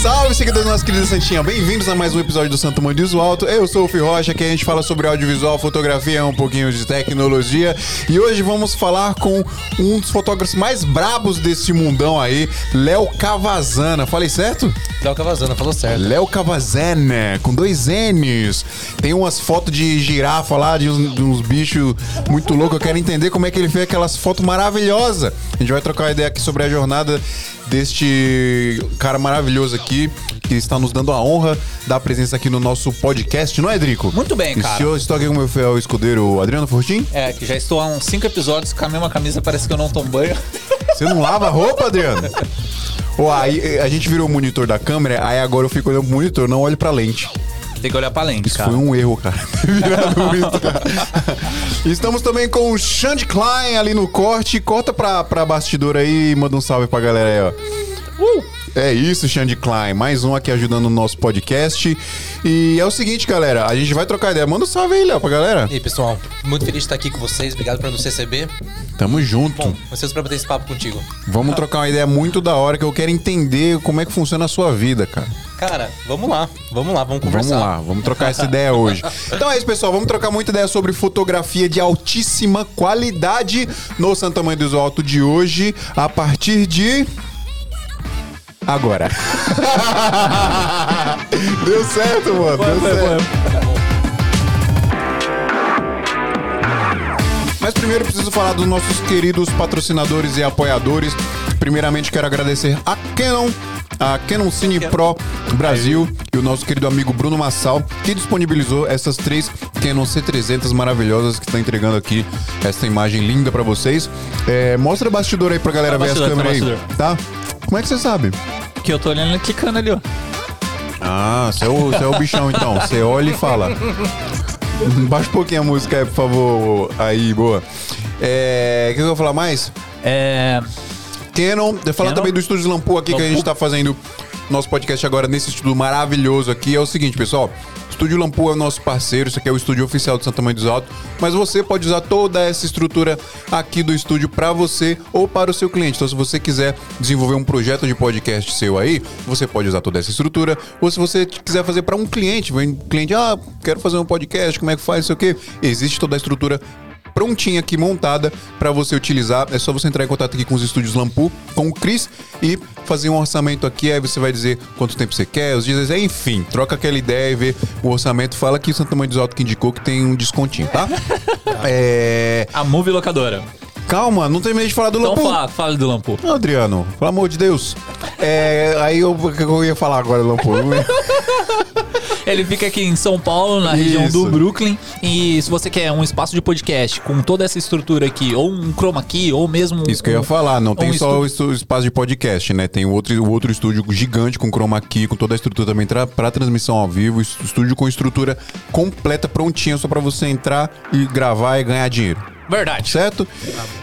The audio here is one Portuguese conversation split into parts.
Salve, seguidores da nossa querida Santinha. Bem-vindos a mais um episódio do Santo Mãe do Alto. Eu sou o Fih Rocha, aqui a gente fala sobre audiovisual, fotografia, um pouquinho de tecnologia. E hoje vamos falar com um dos fotógrafos mais brabos desse mundão aí, Léo Cavazana. Falei certo? Léo Cavazana, falou certo. Léo Cavazana, com dois N's. Tem umas fotos de girafa lá, de uns, de uns bichos muito loucos. Eu quero entender como é que ele fez aquelas fotos maravilhosas. A gente vai trocar uma ideia aqui sobre a jornada deste cara maravilhoso aqui, que está nos dando a honra da presença aqui no nosso podcast, não é, Drico? Muito bem, cara. se eu estou aqui com o meu fiel escudeiro Adriano Fortin. É, que já estou há uns cinco episódios com a mesma camisa, parece que eu não tomo banho. Você não lava a roupa, Adriano? Aí a gente virou o monitor da câmera, aí agora eu fico olhando pro monitor, não olho pra lente. Tem que olhar pra lente, Isso cara. foi um erro, cara. Muito, cara. Estamos também com o Xande Klein ali no corte. Corta pra, pra bastidor aí e manda um salve pra galera aí, ó. É isso, Xande Klein. Mais um aqui ajudando o nosso podcast. E é o seguinte, galera. A gente vai trocar ideia. Manda um salve aí, Léo, pra galera. E aí, pessoal, muito feliz de estar aqui com vocês. Obrigado por nos receber. Tamo junto. Bom, vocês para bater esse papo contigo. Vamos trocar uma ideia muito da hora que eu quero entender como é que funciona a sua vida, cara. Cara, vamos lá. Vamos lá, vamos conversar. Vamos lá, vamos trocar essa ideia hoje. Então é isso, pessoal. Vamos trocar muita ideia sobre fotografia de altíssima qualidade no Santa Mãe do Alto de hoje, a partir de. Agora. Deu certo, mano. Deu certo. Mas primeiro preciso falar dos nossos queridos patrocinadores e apoiadores. Primeiramente quero agradecer a Canon, a Canon Cine Pro Brasil e o nosso querido amigo Bruno Massal, que disponibilizou essas três Canon C300 maravilhosas que está entregando aqui essa imagem linda pra vocês. É, mostra o bastidor aí pra galera Tá ver as bastidor, tá câmeras aí, tá? Como é que você sabe? Que eu tô olhando e clicando ali, ó. Ah, você é o, você é o bichão então. Você olha e fala. Baixa um pouquinho a música aí, por favor. Aí, boa. É. O que eu vou falar mais? É. Canon. Eu falar Canon. também do Estúdio Lampu aqui que a gente Lampu. tá fazendo nosso podcast agora nesse estúdio maravilhoso aqui. É o seguinte, pessoal. Estúdio Lampu é o nosso parceiro, isso aqui é o estúdio oficial do Santa Mãe dos Altos, mas você pode usar toda essa estrutura aqui do estúdio para você ou para o seu cliente. Então, se você quiser desenvolver um projeto de podcast seu aí, você pode usar toda essa estrutura. Ou se você quiser fazer para um cliente, vem um cliente, ah, quero fazer um podcast, como é que faz, não sei o quê. Existe toda a estrutura prontinha aqui montada para você utilizar. É só você entrar em contato aqui com os estúdios Lampu, com o Cris e fazer um orçamento aqui. Aí você vai dizer quanto tempo você quer, os dias, enfim, troca aquela ideia e vê o orçamento. Fala que o Santa Mãe dos Alto que indicou que tem um descontinho, tá? é... A Movie Locadora. Calma, não terminei de falar do Então Lampu. fala, fala do Lampu. Não, Adriano, pelo amor de Deus. É, aí eu, eu ia falar agora, Lampu? Ele fica aqui em São Paulo, na região Isso. do Brooklyn. E se você quer um espaço de podcast com toda essa estrutura aqui, ou um chroma key, ou mesmo. Isso que eu ia um- falar, não tem um só o espaço de podcast, né? Tem o outro, o outro estúdio gigante com chroma key, com toda a estrutura também pra transmissão ao vivo, est- estúdio com estrutura completa, prontinha, só pra você entrar e gravar e ganhar dinheiro. Verdade. Certo?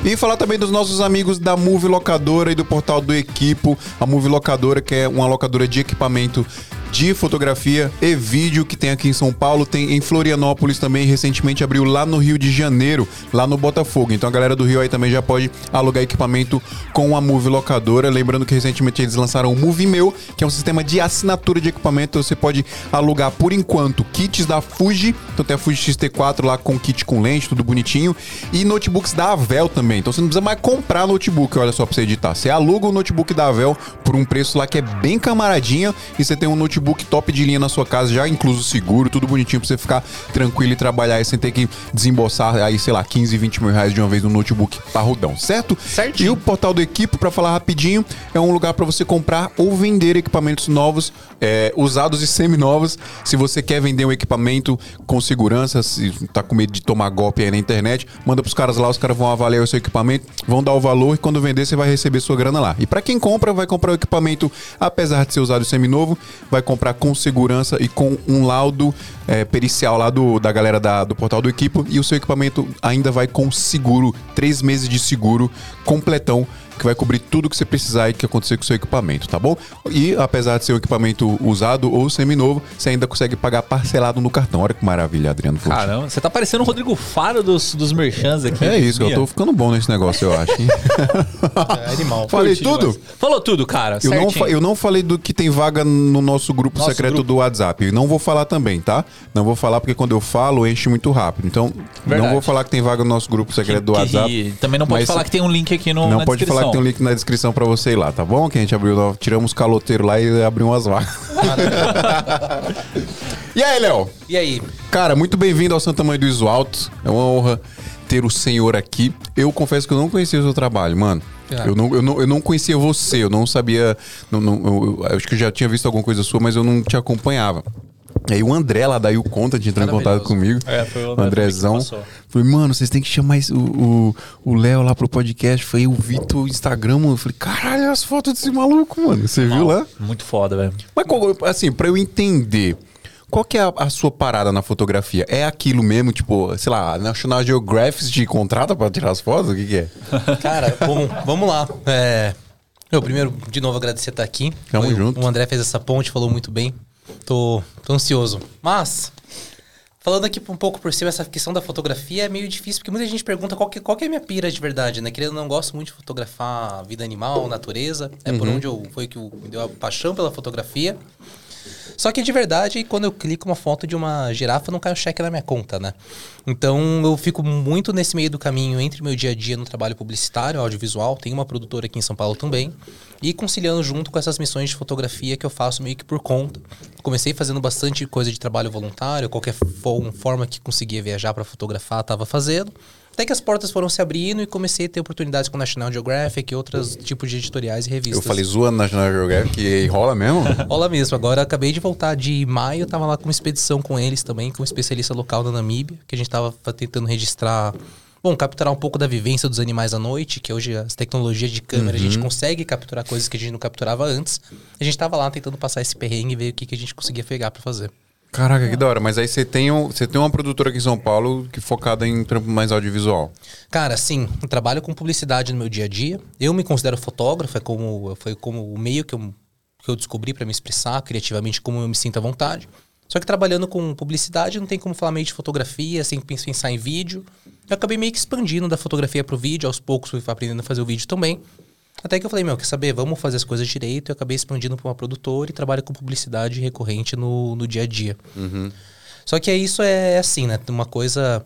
E falar também dos nossos amigos da Move Locadora e do portal do Equipo. A Move Locadora, que é uma locadora de equipamento de fotografia e vídeo que tem aqui em São Paulo, tem em Florianópolis também, recentemente abriu lá no Rio de Janeiro, lá no Botafogo. Então a galera do Rio aí também já pode alugar equipamento com a Move Locadora. Lembrando que recentemente eles lançaram o Move Meu, que é um sistema de assinatura de equipamento. Você pode alugar por enquanto kits da Fuji, então tem a Fuji X-T4 lá com kit com lente, tudo bonitinho, e notebooks da Avel também. Então você não precisa mais comprar notebook, olha só pra você editar. Você aluga o notebook da Avel por um preço lá que é bem camaradinha e você tem um notebook top de linha na sua casa, já incluso seguro, tudo bonitinho pra você ficar tranquilo e trabalhar aí sem ter que desembolsar aí, sei lá, 15, 20 mil reais de uma vez no notebook parrudão, certo? Certinho. E o portal do Equipo, pra falar rapidinho, é um lugar pra você comprar ou vender equipamentos novos, é, usados e seminovos. Se você quer vender um equipamento com segurança, se tá com medo de tomar golpe aí na internet, manda pros caras lá, os caras vão avaliar o seu equipamento, vão dar o valor e quando vender você vai receber sua grana lá. E pra quem compra, vai comprar o equipamento, apesar de ser usado seminovo, vai comprar com segurança e com um laudo é, pericial lá do, da galera da- do portal do Equipo. E o seu equipamento ainda vai com seguro, três meses de seguro completão que vai cobrir tudo que você precisar e que acontecer com o seu equipamento, tá bom? E apesar de ser um equipamento usado ou semi-novo, você ainda consegue pagar parcelado no cartão. Olha que maravilha, Adriano Fonte. Caramba, você tá parecendo o Rodrigo Faro dos, dos merchans aqui. É isso, eu tô ficando bom nesse negócio, eu acho. hein? É animal. Falei curti tudo? demais. Falou tudo, cara. Eu não, certinho. eu não falei do que tem vaga no nosso grupo Nosso secreto grupo. do WhatsApp. E não vou falar também, tá? Não vou falar porque quando eu falo, enche muito rápido. Então, Verdade. não vou falar que tem vaga no nosso grupo secreto do Que- WhatsApp. também não pode falar que tem um link aqui no, Não na pode falar que tem um link na descrição pra você ir lá, tá bom? Que a gente abriu, nós tiramos caloteiro lá e abriu umas vagas. e aí, Léo? E aí? Cara, muito bem-vindo ao Santa Mãe do Iso Alto. É uma honra ter o senhor aqui. Eu confesso que eu não conhecia o seu trabalho, mano. Ah. Eu, não, eu, não, eu não conhecia você, eu não sabia. Não, não- eu, eu acho que eu já tinha visto alguma coisa sua, mas eu não te acompanhava. E aí o André lá da Il Conta entrou em contato comigo. É, foi o o André Andrezão. Falei, mano, vocês têm que chamar o- o o Léo lá pro podcast. Foi o Vitor Instagram, mano. Eu falei, caralho, as fotos desse maluco, mano. Você viu lá? Muito foda, velho. Mas, assim, pra eu entender, qual que é a, a sua parada na fotografia? É aquilo mesmo, tipo, sei lá, a National Geographic te contrata pra tirar as fotos? O que, que é? Cara, bom, vamos lá. É, eu primeiro, de novo, agradecer estar aqui. Tamo Foi- junto. O André fez essa ponte, falou muito bem. Tô, tô ansioso. Mas, falando aqui um pouco por cima, essa questão da fotografia é meio difícil, porque muita gente pergunta qual que, qual que é a minha pira de verdade, né? Querendo ou não, gosto muito de fotografar vida animal, natureza. É por onde eu, foi que eu, me deu a paixão pela fotografia. Só que de verdade, quando eu clico uma foto de uma girafa, não cai o cheque na minha conta, né? Então eu fico muito nesse meio do caminho entre meu dia a dia no trabalho publicitário, audiovisual, tem uma produtora aqui em São Paulo também, e conciliando junto com essas missões de fotografia que eu faço meio que por conta. Comecei fazendo bastante coisa de trabalho voluntário, qualquer fo- forma que conseguia viajar para fotografar, estava fazendo. Até que as portas foram se abrindo e comecei a ter oportunidades com National Geographic e outros tipos de editoriais e revistas. Eu falei zoando na National Geographic e rola mesmo? Rola mesmo. Agora acabei de voltar de maio, tava lá com uma expedição com eles também, com um especialista local da Namíbia, que a gente tava tentando registrar. Bom, capturar um pouco da vivência dos animais à noite, que hoje as tecnologias de câmera a gente consegue capturar coisas que a gente não capturava antes. A gente tava lá tentando passar esse perrengue e ver o que, que a gente conseguia pegar pra fazer. Caraca, que da hora. Mas aí você tem, um, você tem uma produtora aqui em São Paulo que focada em trampo mais audiovisual. Cara, sim, eu trabalho com publicidade no meu dia a dia. Eu me considero fotógrafo, é como, foi como o meio que eu, que eu descobri para me expressar criativamente como eu me sinto à vontade. Só que trabalhando com publicidade não tem como falar meio de fotografia, sem pens- pensar em vídeo. Eu acabei meio que expandindo da fotografia pro vídeo, aos poucos fui aprendendo a fazer o vídeo também. Até que eu falei, meu, quer saber, vamos fazer as coisas direito. Eu acabei expandindo para uma produtora e trabalho com publicidade recorrente no, no dia a dia. Só que isso é assim, né? Uma coisa.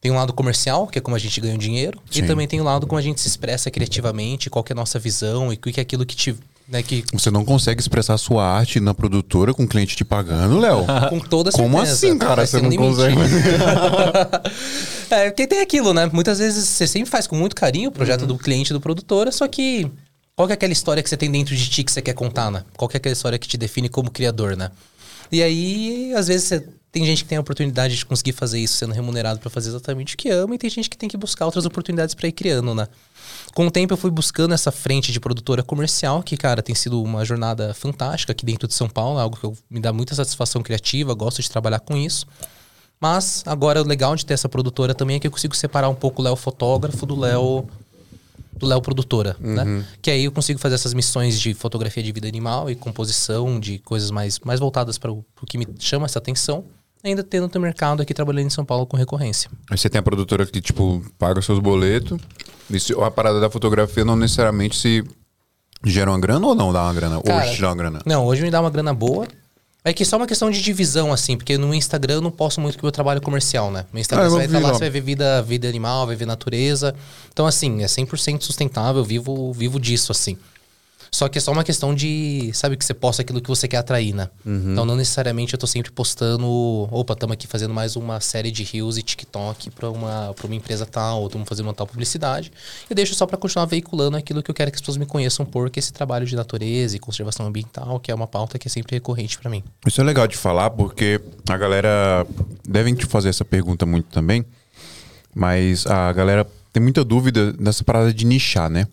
Tem um lado comercial, que é como a gente ganha o dinheiro, Sim. e também tem o lado como a gente se expressa criativamente, qual que é a nossa visão e o que é aquilo que te. Né, que, Você não consegue expressar sua arte na produtora com o cliente te pagando, Léo? com toda certeza. Como assim, cara? Você não consegue? é, porque tem aquilo, né? Muitas vezes você sempre faz com muito carinho o projeto do cliente do produtora, só que qual que é aquela história que você tem dentro de ti que você quer contar, né? Qual que é aquela história que te define como criador, né? E aí, às vezes, você- tem gente que tem a oportunidade de conseguir fazer isso sendo remunerado pra fazer exatamente o que ama, e tem gente que tem que buscar outras oportunidades pra ir criando, né? Com o tempo eu fui buscando essa frente de produtora comercial, que, cara, tem sido uma jornada fantástica aqui dentro de São Paulo, algo que eu- me dá muita satisfação criativa, gosto de trabalhar com isso. Mas agora o legal de ter essa produtora também é que eu consigo separar um pouco o Léo fotógrafo do Léo do Léo produtora, né? Que aí eu consigo fazer essas missões de fotografia de vida animal e composição de coisas mais, mais voltadas para o que me chama essa atenção, ainda tendo o mercado aqui trabalhando em São Paulo com recorrência. Aí você tem a produtora que, tipo, paga os seus boletos. E a parada da fotografia não necessariamente se gera uma grana ou não dá uma grana? Cara, Hoje dá uma grana. Não, hoje me dá uma grana boa. É que só uma questão de divisão, assim, porque no Instagram eu não posto muito que meu trabalho comercial, né? No Instagram Ah, você vai estar lá, lá. você vai ver vida, vida animal, vai ver natureza. Então, assim, é 100% sustentável, vivo, vivo disso, assim. Só que é só uma questão de, sabe, que você posta aquilo que você quer atrair, né? Uhum. Então, não necessariamente eu tô sempre postando, opa, estamos aqui fazendo mais uma série de reels e TikTok pra uma, pra uma empresa tal, ou estamos fazendo uma tal publicidade. Eu deixo só pra continuar veiculando aquilo que eu quero que as pessoas me conheçam por, que é esse trabalho de natureza e conservação ambiental, que é uma pauta que é sempre recorrente pra mim. Isso é legal de falar porque a galera devem te fazer essa pergunta muito também, mas a galera tem muita dúvida nessa parada de nichar, né?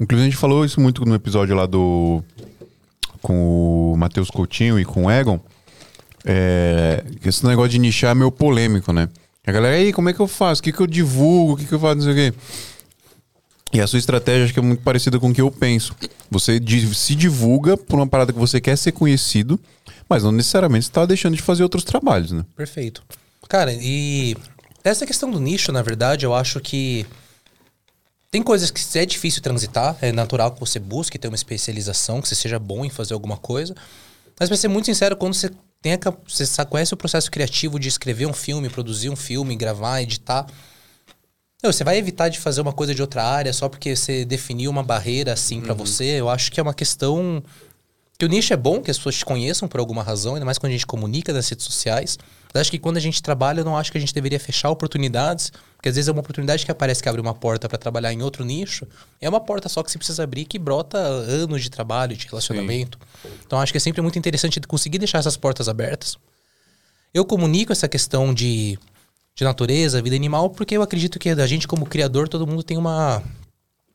Inclusive a gente falou isso muito no episódio lá do com o Matheus Coutinho e com o Egon. É, esse negócio de nichar é meio polêmico, né? A galera, aí, como é que eu faço? O que, que eu divulgo? O que, que eu faço? Não sei o quê. E a sua estratégia acho que é muito parecida com o que eu penso. Você se divulga por uma parada que você quer ser conhecido, mas não necessariamente você está deixando de fazer outros trabalhos, né? Perfeito. Cara, e essa questão do nicho, na verdade, eu acho que tem coisas que é difícil transitar, é natural que você busque ter uma especialização, que você seja bom em fazer alguma coisa. Mas pra ser muito sincero, quando você tem a, você conhece o processo criativo de escrever um filme, produzir um filme, gravar, editar, não, você vai evitar de fazer uma coisa de outra área só porque você definiu uma barreira assim pra você. Eu acho que é uma questão que o nicho é bom, que as pessoas te conheçam por alguma razão, ainda mais quando a gente comunica nas redes sociais. Mas acho que quando a gente trabalha, eu não acho que a gente deveria fechar oportunidades, porque às vezes é uma oportunidade que aparece que abre uma porta para trabalhar em outro nicho. É uma porta só que você precisa abrir que brota anos de trabalho, de relacionamento. Então acho que é sempre muito interessante conseguir deixar essas portas abertas. Eu comunico essa questão de, de natureza, vida animal, porque eu acredito que a gente, como criador, todo mundo tem uma.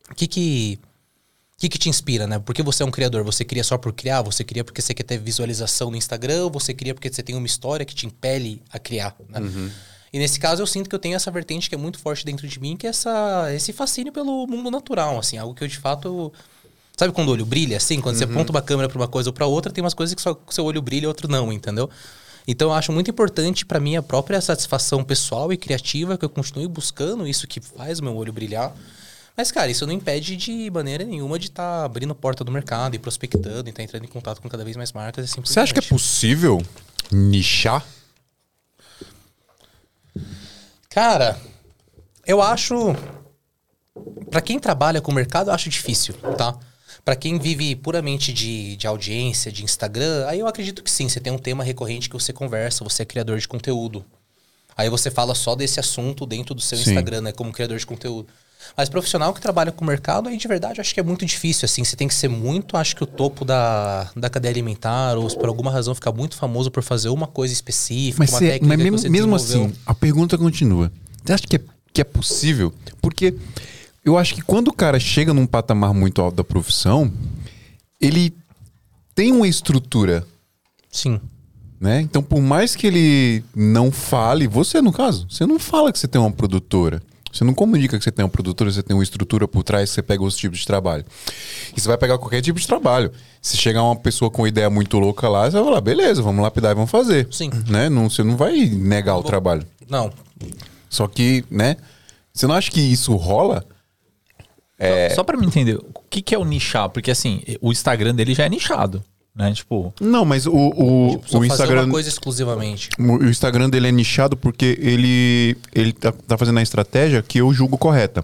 O que que. O que, que te inspira, né? Porque você é um criador? Você cria só por criar? Você cria porque você quer ter visualização no Instagram? Você cria porque você tem uma história que te impele a criar, né? E nesse caso eu sinto que eu tenho essa vertente que é muito forte dentro de mim, que é essa, esse fascínio pelo mundo natural, assim. Algo que eu, de fato... Sabe quando o olho brilha, assim? Quando você aponta uma câmera pra uma coisa ou pra outra, tem umas coisas que só o seu olho brilha e outro não, entendeu? Então eu acho muito importante pra mim a própria satisfação pessoal e criativa, que eu continue buscando isso que faz o meu olho brilhar. Mas, cara, isso não impede de maneira nenhuma de estar abrindo porta do mercado e prospectando e estar entrando em contato com cada vez mais marcas. Assim, Você acha que é possível nichar? Cara, eu acho. Pra quem trabalha com o mercado, eu acho difícil, tá? Pra quem vive puramente de, de audiência, de Instagram, aí eu acredito que sim. Você tem um tema recorrente que você conversa, você é criador de conteúdo. Aí você fala só desse assunto dentro do seu Sim. Instagram, né? Como criador de conteúdo. Mas profissional que trabalha com o mercado, aí de verdade eu acho que é muito difícil, assim. Você tem que ser muito, acho que o topo da, da cadeia alimentar, ou se por alguma razão ficar muito famoso por fazer uma coisa específica, Mas, uma você- técnica mas mesmo, mesmo assim, a pergunta continua. Você acha que é, que é possível? Porque eu acho que quando o cara chega num patamar muito alto da profissão, ele tem uma estrutura, Sim. né? Então, por mais que ele não fale, você no caso, você não fala que você tem uma produtora. Você não comunica que você tem uma produtora, você tem uma estrutura por trás, você pega outros tipos de trabalho. E você vai pegar qualquer tipo de trabalho. Se chegar uma pessoa com uma ideia muito louca lá, você vai falar, beleza, vamos lapidar e vamos fazer. Sim. Né? Não, você não vai negar o trabalho. Não, Só que, né? Você não acha que isso rola? Só, só pra me entender, o que, que é o nichar? Porque assim, o Instagram dele já é nichado, né? Tipo, Não, mas o, o, Tipo, o Instagram. uma coisa exclusivamente. O Instagram dele é nichado porque ele, ele tá, tá fazendo a estratégia que eu julgo correta.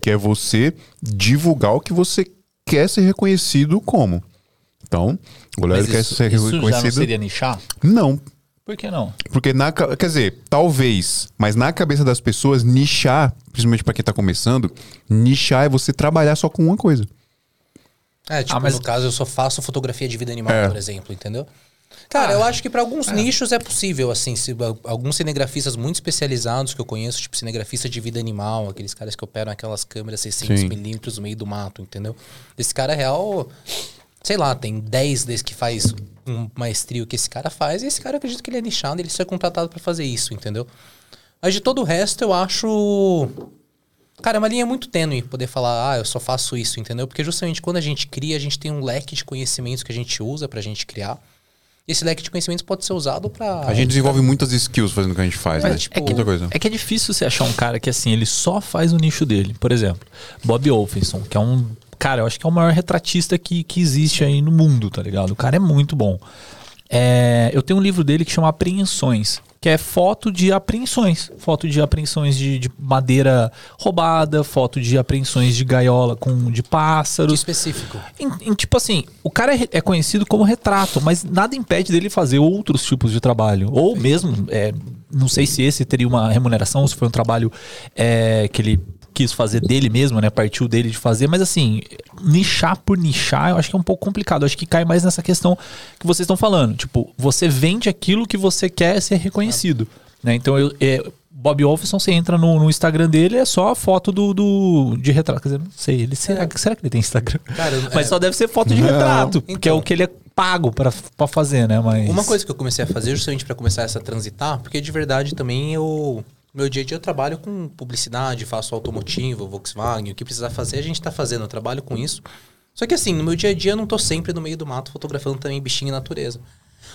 Que é você divulgar o que você quer ser reconhecido como. Então, o mas quer ser isso já não reconhecido. seria nichar? Não. Por que não? Porque na. Quer dizer, talvez, mas na cabeça das pessoas, nichar, principalmente pra quem tá começando, nichar é você trabalhar só com uma coisa. É, tipo, Ah, mas- no caso, eu só faço fotografia de vida animal, É. por exemplo, entendeu? Cara, eu acho que pra alguns nichos é possível, assim, se, alguns cinegrafistas muito especializados que eu conheço, tipo cinegrafista de vida animal, aqueles caras que operam aquelas câmeras Sim. 600mm no meio do mato, entendeu? Esse cara real, sei lá, tem 10 desses que faz um maestrio que esse cara faz, e esse cara eu acredito que ele é nichado, ele só é contratado pra fazer isso, entendeu? Mas de todo o resto, eu acho Cara, é uma linha muito tênue poder falar, ah, eu só faço isso, entendeu? Porque justamente quando a gente cria, a gente tem um leque de conhecimentos que a gente usa pra gente criar. E esse leque de conhecimentos pode ser usado pra. A gente desenvolve muitas skills fazendo o que a gente faz, Mas, né? tipo, Muita coisa. É que é difícil você achar um cara que assim, ele só faz o nicho dele. Por exemplo, Bob Olfenson, que é um. Cara, eu acho que é o maior retratista que, que existe aí no mundo, tá ligado? O cara é muito bom. É, eu tenho um livro dele que chama Apreensões, que é foto de apreensões. Foto de apreensões de, de madeira roubada, foto de apreensões de gaiola com de que pássaros. específico. Em- em, tipo assim, o cara é, é conhecido como retrato, mas nada impede dele fazer outros tipos de trabalho. Ou mesmo, é, não sei se esse teria uma remuneração, se foi um trabalho é, que ele quis fazer dele mesmo, né? Partiu dele de fazer, mas assim, nichar por nichar, eu acho que é um pouco complicado. Eu acho que cai mais nessa questão que vocês estão falando. Tipo, você vende aquilo que você quer ser reconhecido. Né? Então, eu, é, Bob Wolfson, você entra no, no Instagram dele, é só a foto do, do de retrato. Quer dizer, não sei, ele, será, será que ele tem Instagram? Cara, Mas é. só deve ser foto de Não. retrato, porque é Então. o que ele é pago pra, pra fazer, né? Mas... Uma coisa que eu comecei a fazer justamente pra começar essa transitar, porque de verdade também eu. Meu dia a dia eu trabalho com publicidade, faço automotivo, Volkswagen, o que precisar fazer, a gente tá fazendo, eu trabalho com isso. Só que assim, no meu dia a dia eu não tô sempre no meio do mato fotografando também bichinho e natureza.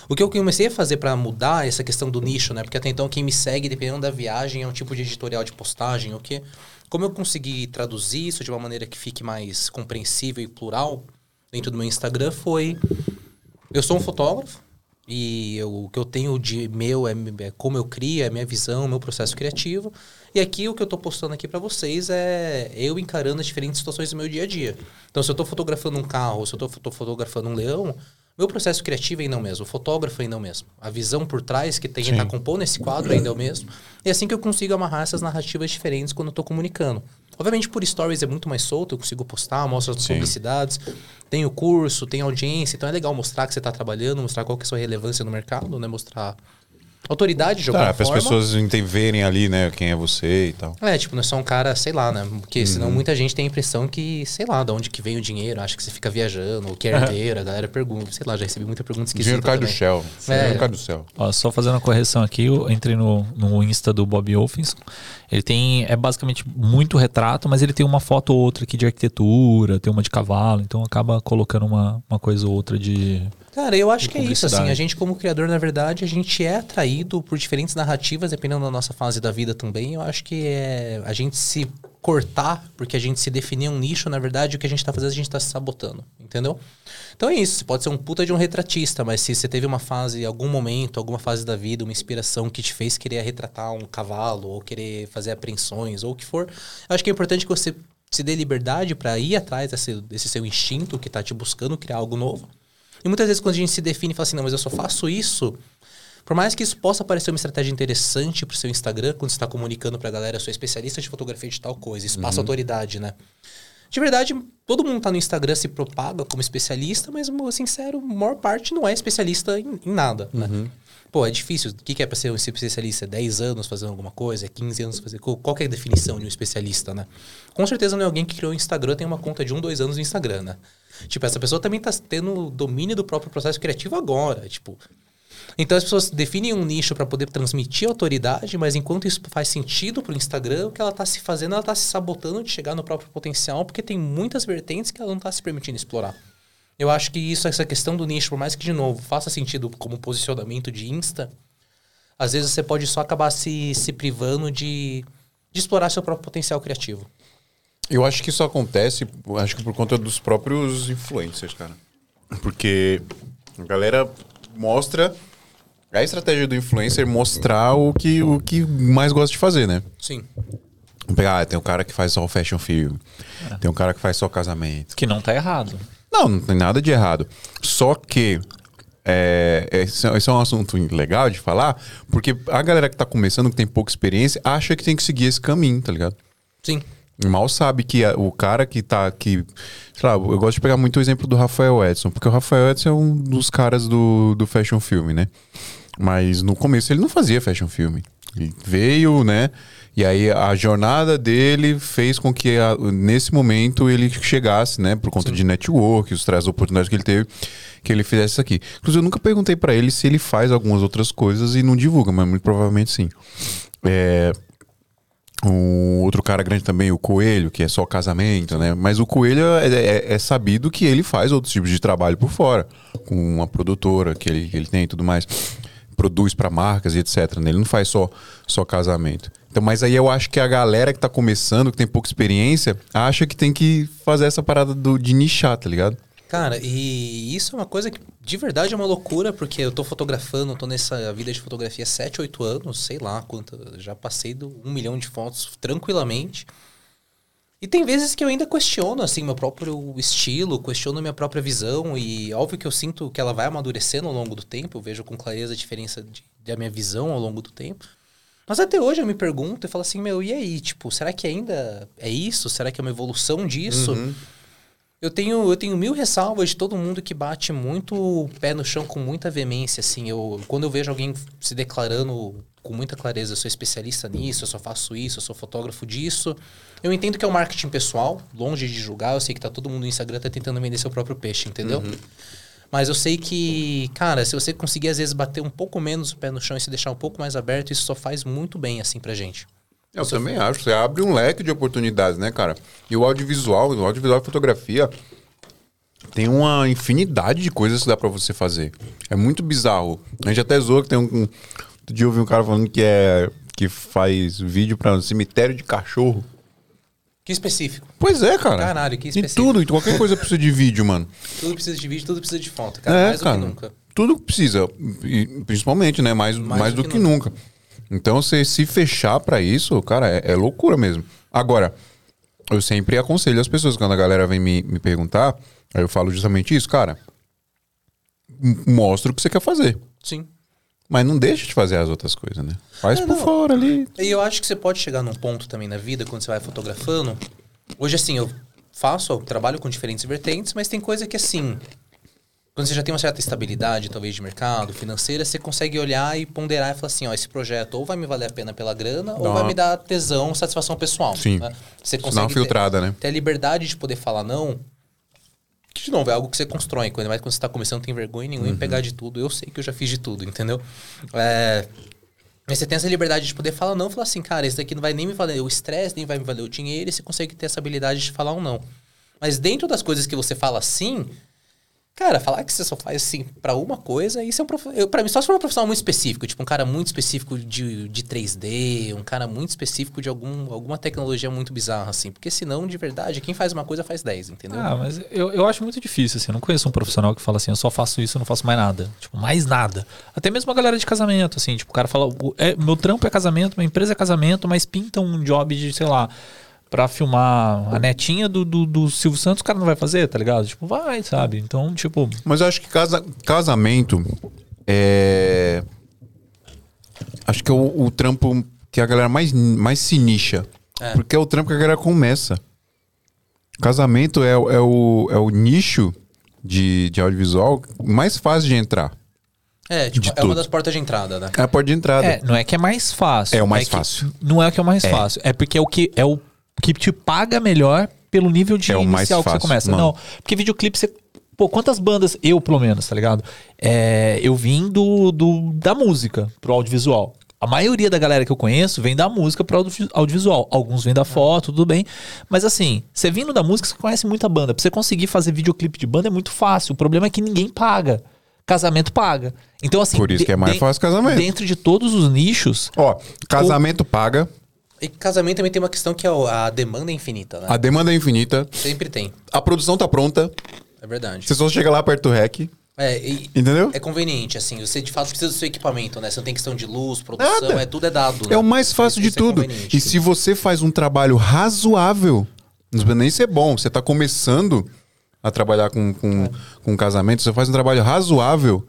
O que eu comecei a fazer para mudar essa questão do nicho, né? Porque até então quem me segue, dependendo da viagem, é um tipo de editorial de postagem, o que como eu consegui traduzir isso de uma maneira que fique mais compreensível e plural dentro do meu Instagram foi eu sou um fotógrafo e eu, o que eu tenho de meu é, é como eu crio, é minha visão, meu processo criativo. E aqui o que eu estou postando aqui para vocês é eu encarando as diferentes situações do meu dia a dia. Então, se eu estou fotografando um carro, se eu estou fotografando um leão, meu processo criativo ainda é o mesmo, o fotógrafo ainda é o mesmo. A visão por trás que tem que estar tá compondo esse quadro ainda é o mesmo. E é assim que eu consigo amarrar essas narrativas diferentes quando eu estou comunicando. Obviamente, por stories é muito mais solto, eu consigo postar, mostro as Sim. publicidades, tenho curso, tenho audiência, então é legal mostrar que você está trabalhando, mostrar qual que é a sua relevância no mercado, né? Mostrar autoridade de alguma tá, para as pessoas verem ali, né, quem é você e tal. É, tipo, não é só um cara, sei lá, né? Porque uhum. senão muita gente tem a impressão que, sei lá, de onde que vem o dinheiro, acha que você fica viajando, ou que é herdeiro, a galera pergunta, sei lá, já recebi muita pergunta esquisita. Dinheiro cai também. do céu. É. Dinheiro cai do céu. Ó, só fazendo uma correção aqui, eu entrei no, no Insta do Bob Olfinson. Ele tem, é basicamente muito retrato, mas ele tem uma foto ou outra aqui de arquitetura, tem uma de cavalo, então acaba colocando uma, uma coisa ou outra de Cara, eu acho que é isso, assim, a gente como criador, na verdade, a gente é atraído por diferentes narrativas, dependendo da nossa fase da vida também. Eu acho que é a gente se cortar, porque a gente se definir um nicho, na verdade, o que a gente tá fazendo, a gente tá se sabotando, entendeu? Então é isso, você pode ser um puta de um retratista, mas se você teve uma fase, algum momento, alguma fase da vida, uma inspiração que te fez querer retratar um cavalo, ou querer fazer apreensões, ou o que for, eu acho que é importante que você se dê liberdade para ir atrás desse, desse seu instinto que tá te buscando criar algo novo e muitas vezes quando a gente se define e fala assim, não, mas eu só faço isso, por mais que isso possa parecer uma estratégia interessante pro seu Instagram, quando você está comunicando pra galera, eu sou especialista de fotografia de tal coisa, isso passa uhum. autoridade, né? De verdade, todo mundo tá no Instagram se propaga como especialista, mas, sincero, a maior parte não é especialista em, em nada, né? uhum. né? Pô, é difícil. O que é para ser um especialista? 10 anos fazendo alguma coisa? 15 anos fazendo... Qual é a definição de um especialista, né? Com certeza não é alguém que criou o Instagram tem uma conta de um, dois anos no Instagram, né? Tipo, essa pessoa também está tendo domínio do próprio processo criativo agora. Tipo, então as pessoas definem um nicho para poder transmitir autoridade, mas enquanto isso faz sentido para o Instagram, o que ela está se fazendo, ela está se sabotando de chegar no próprio potencial, porque tem muitas vertentes que ela não está se permitindo explorar. Eu acho que isso, essa questão do nicho, por mais que, de novo, faça sentido como posicionamento de Insta, às vezes você pode só acabar se, se privando de, de explorar seu próprio potencial criativo. Eu acho que isso acontece, acho que por conta dos próprios influencers, cara. Porque a galera mostra a estratégia do influencer mostrar o que, o que mais gosta de fazer, né? Sim. Pegar, ah, tem um cara que faz só fashion film, é. tem um cara que faz só casamento. Que não tá errado. Não, não tem nada de errado. Só que é, esse, esse, é um assunto legal de falar, porque a galera que tá começando, que tem pouca experiência, acha que tem que seguir esse caminho, tá ligado? Sim. Mal sabe que a, o cara que tá aqui. Sei lá, eu gosto de pegar muito o exemplo do Rafael Edson, porque o Rafael Edson é um dos caras do, do fashion film, né? Mas no começo ele não fazia fashion film. Ele veio, né? E aí a jornada dele fez com que a, nesse momento ele chegasse, né? Por conta Sim. de network, os três oportunidades que ele teve, que ele fizesse isso aqui. Inclusive, eu nunca perguntei para ele se ele faz algumas outras coisas e não divulga, mas muito provavelmente sim. É, o outro cara grande também, o Coelho, que é só casamento, né? Mas o Coelho é, é, é, sabido que ele faz outros tipos de trabalho por fora, com uma produtora que ele, que ele tem e tudo mais. Produz para marcas e etc. Né? Ele não faz só, só casamento. Então, mas aí eu acho que a galera que tá começando, que tem pouca experiência, acha que tem que fazer essa parada do, de nichar, tá ligado? Cara, e isso é uma coisa que de verdade é uma loucura, porque eu tô fotografando, tô nessa vida de fotografia 7, 8 anos, sei lá quanto. Já passei do um milhão de fotos tranquilamente. E tem vezes que eu ainda questiono, assim, meu próprio estilo, questiono minha própria visão, e óbvio que eu sinto que ela vai amadurecendo ao longo do tempo, eu vejo com clareza a diferença de, da minha visão ao longo do tempo. Mas até hoje eu me pergunto e falo assim, meu, e aí? Tipo, será que ainda é isso? Será que é uma evolução disso? Uhum. Eu tenho, eu tenho mil ressalvas de todo mundo que bate muito pé no chão com muita veemência, assim. Eu, quando eu vejo alguém se declarando com muita clareza, eu sou especialista nisso, eu só faço isso, eu sou fotógrafo disso. Eu entendo que é um marketing pessoal, longe de julgar, eu sei que tá todo mundo no Instagram tá tentando vender seu próprio peixe, entendeu? Uhum. Mas eu sei que, cara, se você conseguir às vezes bater um pouco menos o pé no chão e se deixar um pouco mais aberto, isso só faz muito bem assim pra gente. Eu também acho. Você abre um leque de oportunidades, né, cara? E o audiovisual, o audiovisual e fotografia tem uma infinidade de coisas que dá pra você fazer. É muito bizarro. A gente até zoou que tem um. um outro dia eu ouvi um cara falando que é. que faz vídeo pra um cemitério de cachorro. Que específico. Pois é, cara. Caralho, que E específico. tudo, e qualquer coisa precisa de vídeo, mano. Tudo precisa de vídeo, tudo precisa de foto, cara. É, mais cara. do que nunca. Tudo precisa. Principalmente, né? Mais, mais, do, que, nunca. Então, você se fechar pra isso, cara, é, é loucura mesmo. Agora, eu sempre aconselho as pessoas, quando a galera vem me, me perguntar, aí eu falo justamente isso, cara. Mostra o que você quer fazer. Sim. Mas não deixa de fazer as outras coisas, né? Faz É, por não. fora ali. E eu acho que você pode chegar num ponto também na vida, quando você vai fotografando. Hoje, assim, eu faço, eu trabalho com diferentes vertentes, mas tem coisa que, assim, quando você já tem uma certa estabilidade, talvez de mercado, financeira, você consegue olhar e ponderar e falar assim: ó, esse projeto ou vai me valer a pena pela grana, ou vai me dar tesão, satisfação pessoal. Sim. né? Você Dá uma consegue ter- filtrada, né? ter a liberdade de poder falar não. Que, de novo, é algo que você constrói. Quando mais quando você tá começando, não tem vergonha nenhuma em pegar de tudo. Eu sei que eu já fiz de tudo, entendeu? É, Mas você tem essa liberdade de poder falar não falar assim, cara, esse daqui não vai nem me valer o estresse, nem vai me valer o dinheiro, e você consegue ter essa habilidade de falar um não. Mas dentro das coisas que você fala sim, cara, falar que você só faz assim pra uma coisa, isso é um eu, pra mim, só se for um profissional muito específico, tipo um cara muito específico de, de 3D, um cara muito específico de algum, alguma tecnologia muito bizarra, assim. Porque senão, de verdade, quem faz uma coisa faz 10, entendeu? Ah, mas eu, eu acho muito difícil, assim. Eu não conheço um profissional que fala assim, eu só faço isso, eu não faço mais nada. Tipo, mais nada. Até mesmo a galera de casamento, assim. Tipo, o cara fala, "O- é, meu trampo é casamento, minha empresa é casamento, mas pinta um job de, sei lá, pra filmar a netinha do, do, do Silvio Santos, o cara não vai fazer, tá ligado? Tipo, vai, sabe? Então, tipo... Mas eu acho que casa, casamento é. Acho que é o, o trampo que a galera mais, mais se nicha. É. Porque é o trampo que a galera começa. Casamento é, o- é, o, é o nicho de, de audiovisual mais fácil de entrar. É, tipo, de é uma tudo. das portas de entrada, né? É a porta de entrada. É, não é que é mais fácil. É o mais que- fácil. Não é o que é o mais fácil. É porque é o que é o que te paga melhor pelo nível de É o mais inicial que você começa. mano. Não, porque videoclipe você Pô, quantas bandas, eu pelo menos, tá ligado? É, eu vim do, do, da música pro audiovisual. A maioria da galera que eu conheço vem da música pro audio- audiovisual. Alguns vêm da foto, tudo bem. Mas assim, você vindo da música, você conhece muita banda. Pra você conseguir fazer videoclipe de banda é muito fácil. O problema é que ninguém paga. Casamento paga. Então, assim. Por isso de- que é mais de- fácil casamento. Dentro de todos os nichos, Ó, casamento paga, E casamento também tem uma questão que é a demanda é infinita, né? a demanda é infinita, Sempre tem. a produção tá pronta, É verdade. você só chega lá perto do rec, É, e entendeu? é conveniente, assim. Você de fato precisa do seu equipamento, né? Você não tem questão de luz, produção, Nada. é tudo é dado. É né? o mais fácil de é tudo. conveniente. E se você faz um trabalho razoável, não precisa nem ser bom, você tá começando a trabalhar com, com, com casamento, você faz um trabalho razoável,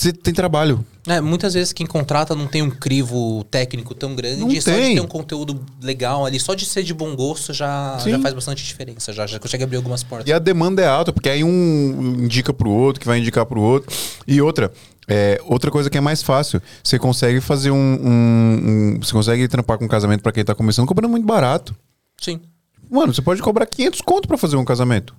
você tem trabalho. É, muitas vezes quem contrata não tem um crivo técnico tão grande, Não só de tem. ter um conteúdo legal ali, só de ser de bom gosto já, Sim. já faz bastante diferença, já, já consegue abrir algumas portas. E a demanda é alta, porque aí um indica pro outro, que vai indicar pro outro. E outra, é, outra coisa que é mais fácil, você consegue fazer um. um- um- você consegue trampar com casamento pra quem tá começando cobrando muito barato. Sim. Mano, você pode cobrar 500 conto pra fazer um casamento.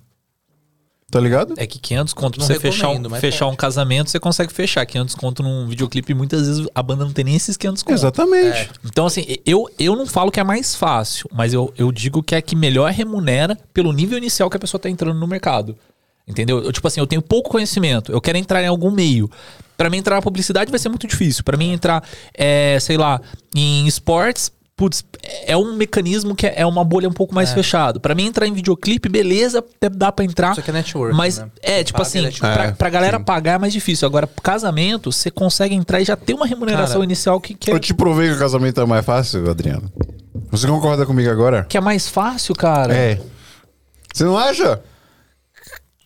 Tá ligado? É que 500 conto pra você fechar, um, fechar pode. um casamento, você consegue fechar. 500 conto num videoclipe, muitas vezes a banda não tem nem esses 500 conto. Exatamente. Então, assim, eu, eu não falo que é mais fácil, mas eu, eu digo que é que melhor remunera pelo nível inicial que a pessoa tá entrando no mercado. Entendeu? Eu, tipo assim, eu tenho pouco conhecimento, eu quero entrar em algum meio. Pra mim entrar na publicidade vai ser muito difícil. Pra mim entrar, é, sei lá, em esportes, putz, é um mecanismo que é é uma bolha um pouco mais fechado. Pra mim entrar em videoclipe, beleza, até dá pra entrar. Isso aqui é network, Mas né? é, tipo Paga assim, network. pra, É, pra galera sim. pagar é mais difícil. Agora, casamento, você consegue entrar e já ter uma remuneração Cara, inicial que, que, é, Eu te provei que o casamento é mais fácil, Adriano. Você concorda comigo agora? que é mais fácil, cara. É. Você não acha?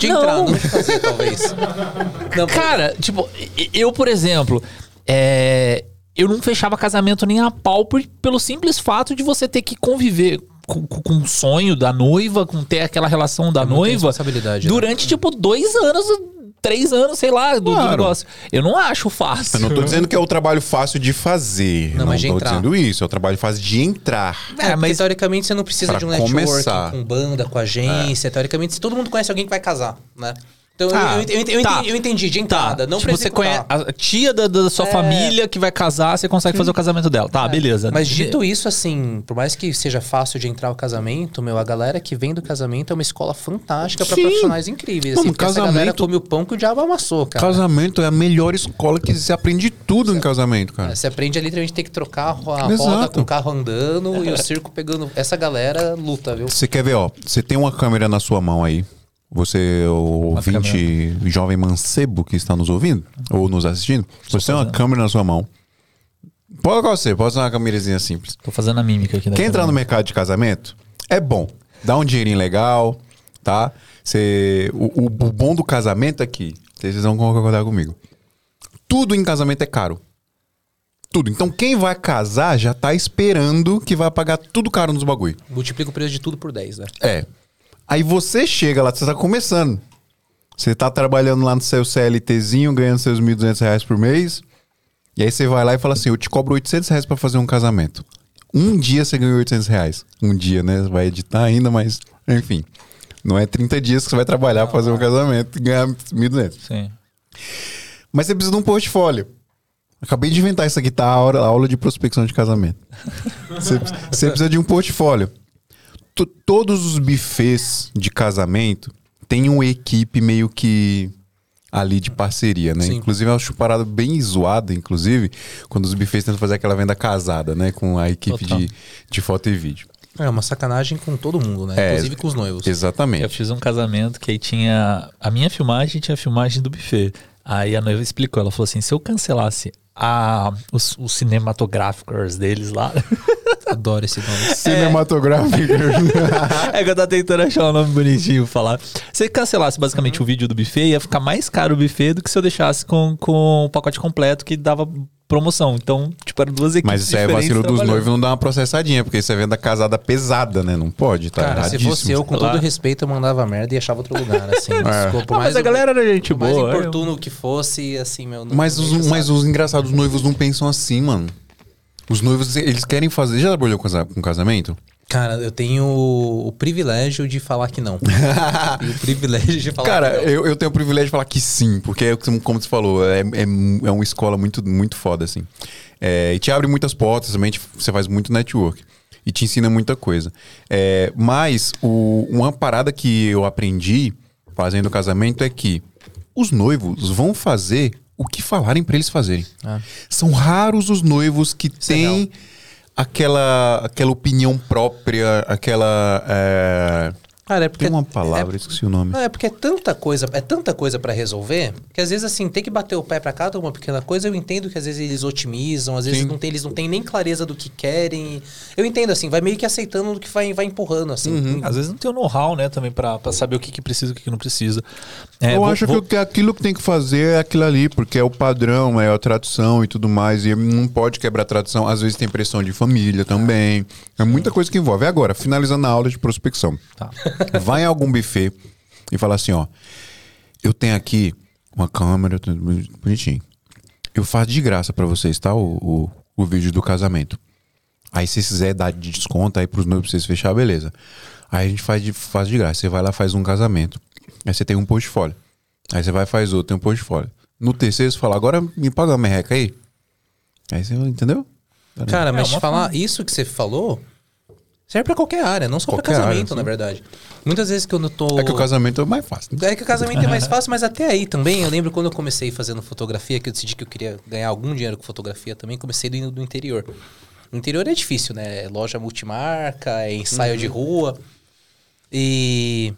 De Não. entrar, não de fazer, talvez. Não, Cara, tipo, eu, por exemplo, é, eu não fechava casamento nem a pau por- pelo simples fato de você ter que conviver com, com- o sonho da noiva, com ter aquela relação da noiva responsabilidade, né? durante, tipo, dois anos, três anos, sei lá, do, do Claro. negócio. Eu não acho fácil. Eu não tô dizendo que é o trabalho fácil de fazer. Não, não mas de tô entrar. dizendo isso. É o trabalho fácil de entrar. É, É, mas teoricamente você não precisa de um network com banda, com agência. Teoricamente, se todo mundo conhece alguém que vai casar, né? Então eu- Ah, eu, eu, eu, tá. entendi, eu entendi de entrada, não tipo, você conhece a tia da, da sua É. família que vai casar, você consegue fazer o casamento dela. Tá, beleza. Mas dito isso, assim, por mais que seja fácil de entrar o casamento, meu, a galera que vem do casamento é uma escola fantástica pra Sim. profissionais incríveis. Mano, Assim, porque essa galera casamento- come o pão que o diabo amassou, cara. Casamento é a melhor escola que se aprende tudo em casamento, cara. É, Você aprende a literalmente ter que trocar a ro- a Exato. roda com o carro andando e o circo pegando. Essa galera luta, viu? Você quer ver, ó? Você tem uma câmera na sua mão aí. Você, o ouvinte jovem mancebo que está nos ouvindo ou nos assistindo, você tem uma fazendo. câmera na sua mão. Pode colocar você, pode usar uma câmerazinha simples. Tô fazendo a mímica aqui. da Quer entrar no mercado de casamento? É bom. Dá um dinheirinho legal, tá? Você, o, o- o bom do casamento é que, vocês vão concordar comigo, tudo em casamento é caro. Tudo. Então quem vai casar já tá esperando que vai pagar tudo caro nos bagulho. Multiplica o preço de tudo por 10, né? É. Aí você chega lá, você tá começando. Você tá trabalhando lá no seu CLTzinho, ganhando seus 1.200 reais por mês. E aí você vai lá e fala assim, eu te cobro 800 reais pra fazer um casamento. Um dia você ganhou 800 reais. Um dia, né? Vai editar ainda, mas... Enfim. Não é 30 dias que você vai trabalhar pra fazer um casamento e ganhar 1.200. Sim. Mas você precisa de um portfólio. Acabei de inventar isso aqui, tá? A aula, a aula de prospecção de casamento. Você, você precisa de um portfólio. To- todos os buffets de casamento têm uma equipe meio que ali de parceria, né? Sim. Inclusive, eu acho uma parada bem zoada, inclusive, quando os buffets tentam fazer aquela venda casada, né? Com a equipe Total. de, de foto e vídeo. É uma sacanagem com todo mundo, né? É, Inclusive com os noivos. Exatamente. Eu fiz um casamento que aí tinha a minha filmagem e tinha a filmagem do buffet. Aí a noiva explicou, ela falou assim, se eu cancelasse a, os, os cinematográficos deles lá... Adoro esse nome. Cinematográfico. é que eu tava tentando achar um nome bonitinho pra falar. Se cancelasse basicamente o vídeo do buffet, ia ficar mais caro o buffet do que se eu deixasse com, com o pacote completo que dava promoção. Então, tipo, eram duas equipes Mas isso é vacilo dos noivos não dá uma processadinha, porque isso é venda casada pesada, né? Não pode, tá Cara, se fosse eu, com todo respeito, eu mandava merda e achava outro lugar, assim. Desculpa, por Ah, mas a o- galera era gente por mais boa. é. importuno que fosse, assim, meu... não- Mas não os, mas os engraçados, os noivos não pensam assim, mano. Os noivos, eles querem fazer. Já trabalhou com casa- com casamento? Cara, eu tenho o privilégio de falar que não. e o privilégio de falar Cara, que não. eu, eu tenho o privilégio de falar que sim, porque, é como como você falou, é, é, é uma escola muito, muito foda, assim. É, e te abre muitas portas também, te- você faz muito network. E te ensina muita coisa. É, mas o- uma parada que eu aprendi fazendo o casamento é que os noivos vão fazer o que falarem pra eles fazerem. Ah. São raros os noivos que é têm aquela, aquela opinião própria, aquela. é, Cara, é porque... Tem uma palavra, é- esqueci o nome. Não, é porque é tanta coisa, é tanta coisa pra resolver, que às vezes assim, tem que bater o pé pra cada uma pequena coisa, eu entendo que às vezes eles otimizam, às vezes Sim. não tem, eles não têm nem clareza do que querem. Eu entendo assim, vai meio que aceitando do que vai, vai empurrando assim. Uhum. Às vezes não tem o know-how, né, também, pra, pra saber o que, que precisa e o que, que não precisa. É, eu vou- acho vou- que aquilo que tem que fazer é aquilo ali, porque é o padrão, é a tradição e tudo mais. E não pode quebrar a tradição. Às vezes tem pressão de família também. É muita coisa que envolve. Agora, finalizando a aula de prospecção. Tá. Vai em algum buffet e fala assim: ó, eu tenho aqui uma câmera, tudo bonitinho. Eu faço de graça pra vocês, tá? O, o, o vídeo do casamento. Aí se vocês quiserem dar de desconto aí pros noivos pra vocês fechar, beleza. Aí a gente faz de, faz de graça. Você vai lá faz um casamento. Aí você tem um portfólio. Aí você vai faz outro, tem um portfólio. No terceiro você fala, agora me paga uma merreca aí. Aí você, entendeu? Cara, mas É, te uma falar, isso que você falou serve pra qualquer área, não só pra Qualquer casamento, área, na verdade. Muitas vezes que eu não tô. É que o casamento é mais fácil. né? É que o casamento é mais fácil, mas até aí também. Eu lembro quando eu comecei fazendo fotografia, que eu decidi que eu queria ganhar algum dinheiro com fotografia também, comecei do, do interior. No interior é difícil, né? É loja multimarca, é ensaio de rua. E.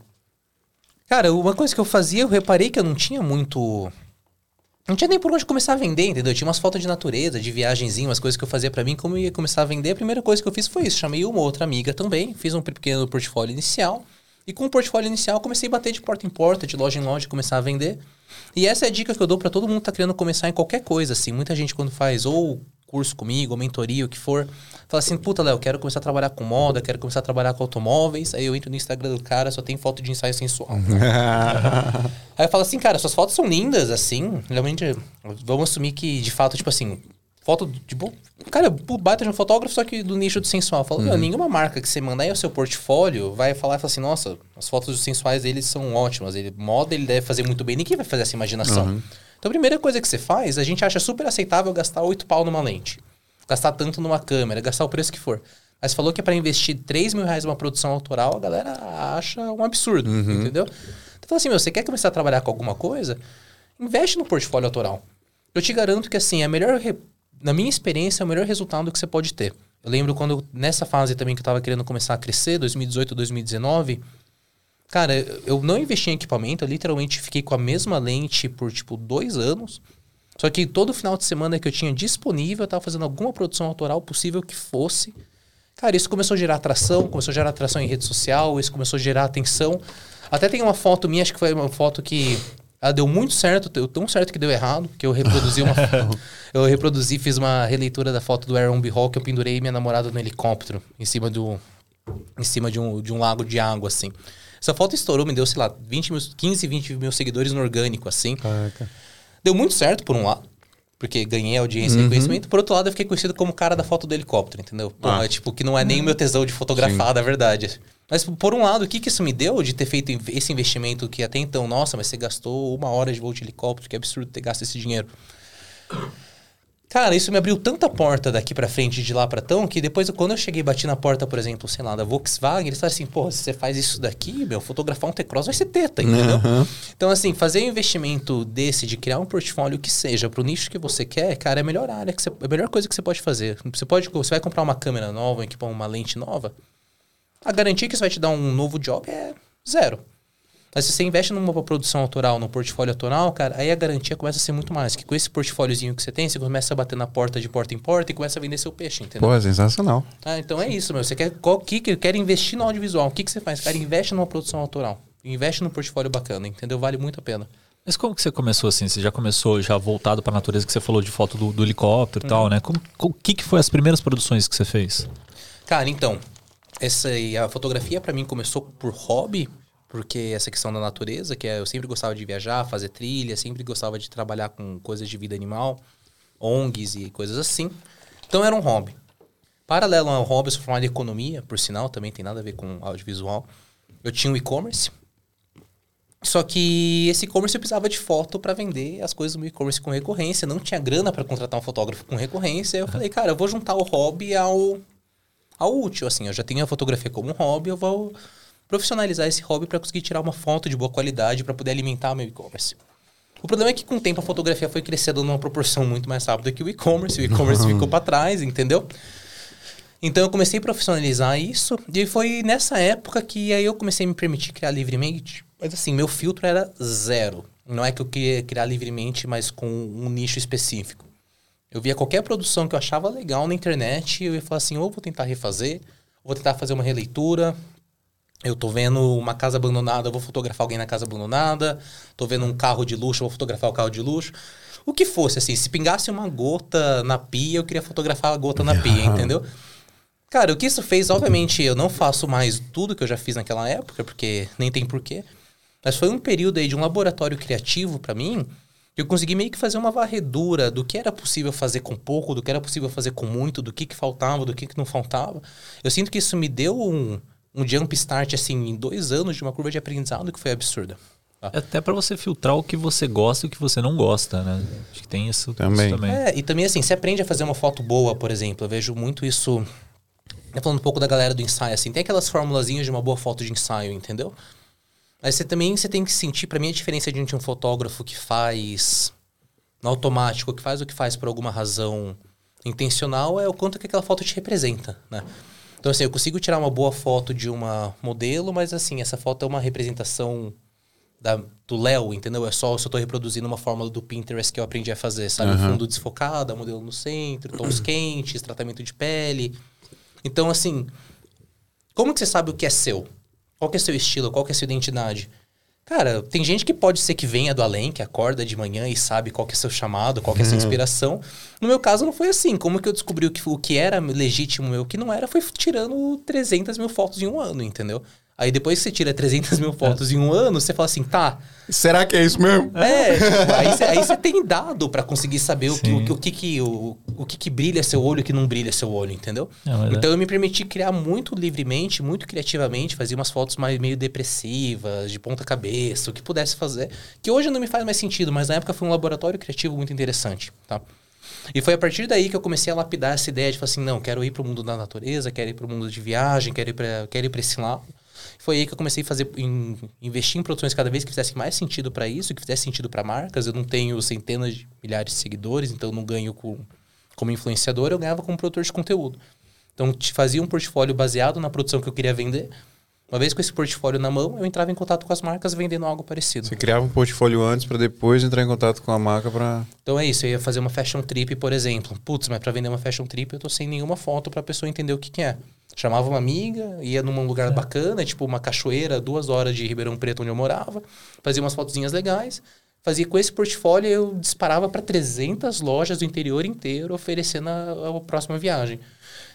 Cara, uma coisa que eu fazia, eu reparei que eu não tinha muito. Não tinha nem por onde começar a vender, entendeu? Eu tinha umas fotos de natureza, de viagenzinho, umas coisas que eu fazia pra mim. Como eu ia começar a vender, a primeira coisa que eu fiz foi isso. Chamei uma outra amiga também, fiz um pequeno portfólio inicial. E com o portfólio inicial, comecei a bater de porta em porta, de loja em loja, começar a vender. E essa é a dica que eu dou pra todo mundo que tá querendo começar em qualquer coisa, assim. Muita gente quando faz ou curso comigo, ou mentoria, o que for, fala assim, puta, Léo, quero começar a trabalhar com moda, quero começar a trabalhar com automóveis. Aí eu entro no Instagram do cara, só tem foto de ensaio sensual. Aí eu falo assim, cara, suas fotos são lindas, assim. Realmente, vamos assumir que, de fato, tipo assim, Foto de boa. Cara, baita de um fotógrafo, só que do nicho do sensual. Fala, meu, nenhuma marca que você mandar aí o seu portfólio vai falar e falar assim, nossa, as fotos dos sensuais deles são ótimas. Ele, moda ele deve fazer muito bem. Ninguém vai fazer essa imaginação. Então a primeira coisa que você faz, a gente acha super aceitável gastar 8 pau numa lente. Gastar tanto numa câmera, gastar o preço que for. Mas falou que é para investir 3 mil reais numa produção autoral, a galera acha um absurdo, entendeu? Então fala assim, meu, você quer começar a trabalhar com alguma coisa? Investe no portfólio autoral. Eu te garanto que, assim, a melhor. re- Na minha experiência, é o melhor resultado que você pode ter. Eu lembro quando, nessa fase também que eu tava querendo começar a crescer, 2018, 2019. Cara, eu não investi em equipamento, eu literalmente fiquei com a mesma lente por, tipo, dois anos. Só que todo final de semana que eu tinha disponível, eu tava fazendo alguma produção autoral possível que fosse. Cara, isso começou a gerar atração, começou a gerar atração em rede social, isso começou a gerar atenção. Até tem uma foto minha, acho que foi uma foto que ela deu muito certo, deu tão certo que deu errado, que eu reproduzi uma Eu reproduzi, fiz uma releitura da foto do Aaron B. Hall que eu pendurei minha namorada no helicóptero, em cima do em cima de um, de um lago de água, assim. Essa foto estourou, me deu, sei lá, 20 mil, 15, 20 mil seguidores no orgânico, assim. Deu muito certo, por um lado, porque ganhei audiência e reconhecimento. Por outro lado, eu fiquei conhecido como o cara da foto do helicóptero, entendeu? Pô, Ah. é tipo, que não é nem o meu tesão de fotografar, na verdade. Mas, por um lado, o que, que isso me deu de ter feito esse investimento que até então, nossa, mas você gastou uma hora de voo de helicóptero, que absurdo ter gasto esse dinheiro. Cara, isso me abriu tanta porta daqui pra frente, de lá pra tão, que depois, quando eu cheguei e bati na porta, por exemplo, sei lá, da Volkswagen, eles falaram assim, pô, se você faz isso daqui, meu, fotografar um T-Cross vai ser teta, entendeu? Então, assim, fazer um investimento desse, de criar um portfólio que seja pro nicho que você quer, cara, é a melhor área, que você, é a melhor coisa que você pode fazer. Você pode, você vai comprar uma câmera nova, equipar uma lente nova, a garantia que isso vai te dar um novo job é zero. Mas se você investe numa produção autoral, num portfólio autoral, cara, aí a garantia começa a ser muito mais. Que com esse portfóliozinho que você tem, você começa a bater na porta de porta em porta e começa a vender seu peixe, entendeu? Pô, é sensacional. Ah, então é isso, meu. Você quer, qual, que, que quer investir no audiovisual. O que, que você faz? Cara, investe numa produção autoral. Investe num portfólio bacana, entendeu? Vale muito a pena. Mas como que você começou assim? Você já começou já voltado para a natureza que você falou de foto do, do helicóptero e tal, né? Como, o que, que foi as primeiras produções que você fez? Cara, então, essa aí, a fotografia pra mim começou por hobby, porque essa questão da natureza, que é, eu sempre gostava de viajar, fazer trilha, sempre gostava de trabalhar com coisas de vida animal, ONGs e coisas assim. Então era um hobby. Paralelo ao hobby, eu sou formado em economia, por sinal, também tem nada a ver com audiovisual. Eu tinha um e-commerce. Só que esse e-commerce eu precisava de foto para vender as coisas no e-commerce com recorrência. Não tinha grana para contratar um fotógrafo com recorrência. Eu falei, cara, eu vou juntar o hobby ao, ao útil. Assim, eu já tenho a fotografia como um hobby, eu vou profissionalizar esse hobby para conseguir tirar uma foto de boa qualidade para poder alimentar meu e-commerce. O problema é que com o tempo a fotografia foi crescendo numa proporção muito mais rápida que o e-commerce. O e-commerce ficou para trás, entendeu? Então eu comecei a profissionalizar isso e foi nessa época que aí eu comecei a me permitir criar livremente. Mas assim, meu filtro era zero. Não é que eu queria criar livremente, mas com um nicho específico. Eu via qualquer produção que eu achava legal na internet e eu ia falar assim, ou vou tentar refazer, ou vou tentar fazer uma releitura. Eu tô vendo uma casa abandonada, eu vou fotografar alguém na casa abandonada. Tô vendo um carro de luxo, eu vou fotografar o carro de luxo. O que fosse, assim, se pingasse uma gota na pia, eu queria fotografar a gota na pia, entendeu? Cara, o que isso fez, obviamente, eu não faço mais tudo que eu já fiz naquela época, porque nem tem porquê. Mas foi um período aí de um laboratório criativo pra mim, que eu consegui meio que fazer uma varredura do que era possível fazer com pouco, do que era possível fazer com muito, do que, que faltava, do que, que não faltava. Eu sinto que isso me deu um, um jump start, assim, em dois anos de uma curva de aprendizado que foi absurda. Tá? Até para você filtrar o que você gosta e o que você não gosta, né? Acho que tem isso Também. isso também. É, e também assim, você aprende a fazer uma foto boa, por exemplo. Eu vejo muito isso. Eu falando um pouco da galera do ensaio, assim, tem aquelas formulazinhas de uma boa foto de ensaio, entendeu? Mas você também você tem que sentir, pra mim, a diferença de um fotógrafo que faz no automático, que faz o que faz por alguma razão intencional, é o quanto que aquela foto te representa, né? Então, assim, eu consigo tirar uma boa foto de uma modelo, mas assim, essa foto é uma representação da, do Léo, entendeu? É só eu só tô reproduzindo uma fórmula do Pinterest que eu aprendi a fazer, sabe? O fundo desfocado, a modelo no centro, tons quentes, tratamento de pele. Então, assim, como que você sabe o que é seu? Qual que é seu estilo? Qual que é sua identidade? Cara, tem gente que pode ser que venha do além, que acorda de manhã e sabe qual que é seu chamado, qual que é sua inspiração. No meu caso, não foi assim. Como que eu descobri o que, o que era legítimo e o que não era? Foi tirando 300 mil fotos em um ano, entendeu? Aí depois que você tira 300 mil fotos em um ano, você fala assim, tá. Será que é isso mesmo? É, tipo, aí, você, tem dado pra conseguir saber o que, o, que- o que, que, o, o que, que brilha seu olho e o que não brilha seu olho, entendeu? É, mas é. então eu me permiti criar muito livremente, muito criativamente, fazia umas fotos mais meio depressivas, de ponta cabeça, o que pudesse fazer. Que hoje não me faz mais sentido, mas na época foi um laboratório criativo muito interessante, tá? E foi a partir daí que eu comecei a lapidar essa ideia de falar assim, não, quero ir pro mundo da natureza, quero ir pro mundo de viagem, quero ir pra, quero ir pra esse lado. Foi aí que eu comecei a fazer, em- investir em produções cada vez que fizessem mais sentido para isso, que fizesse sentido para marcas. Eu não tenho centenas de milhares de seguidores, então eu não ganho com, como influenciador, eu ganhava como produtor de conteúdo. Então te fazia um portfólio baseado na produção que eu queria vender. Uma vez com esse portfólio na mão, eu entrava em contato com as marcas vendendo algo parecido. Você criava um portfólio antes pra depois entrar em contato com a marca pra. Então é isso, eu ia fazer uma fashion trip, por exemplo. Putz, mas pra vender uma fashion trip eu tô sem nenhuma foto pra pessoa entender o que, que é. Chamava uma amiga, ia num lugar bacana, tipo uma cachoeira, duas horas de Ribeirão Preto, onde eu morava, fazia umas fotozinhas legais. Fazia com esse portfólio, eu disparava pra 300 lojas do interior inteiro, oferecendo a, a próxima viagem.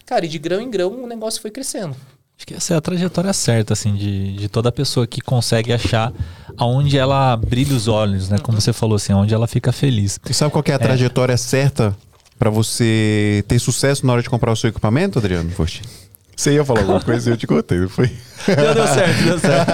Cara, e de grão em grão o negócio foi crescendo. Acho que essa é a trajetória certa, assim, de, de toda pessoa que consegue achar aonde ela brilha os olhos, né? Como você falou, assim, aonde ela fica feliz. E sabe qual que é a trajetória certa pra você ter sucesso na hora de comprar o seu equipamento, Adriano? Poxa. Você ia falar alguma coisa e eu te contei, não foi? Deu, deu certo, deu certo.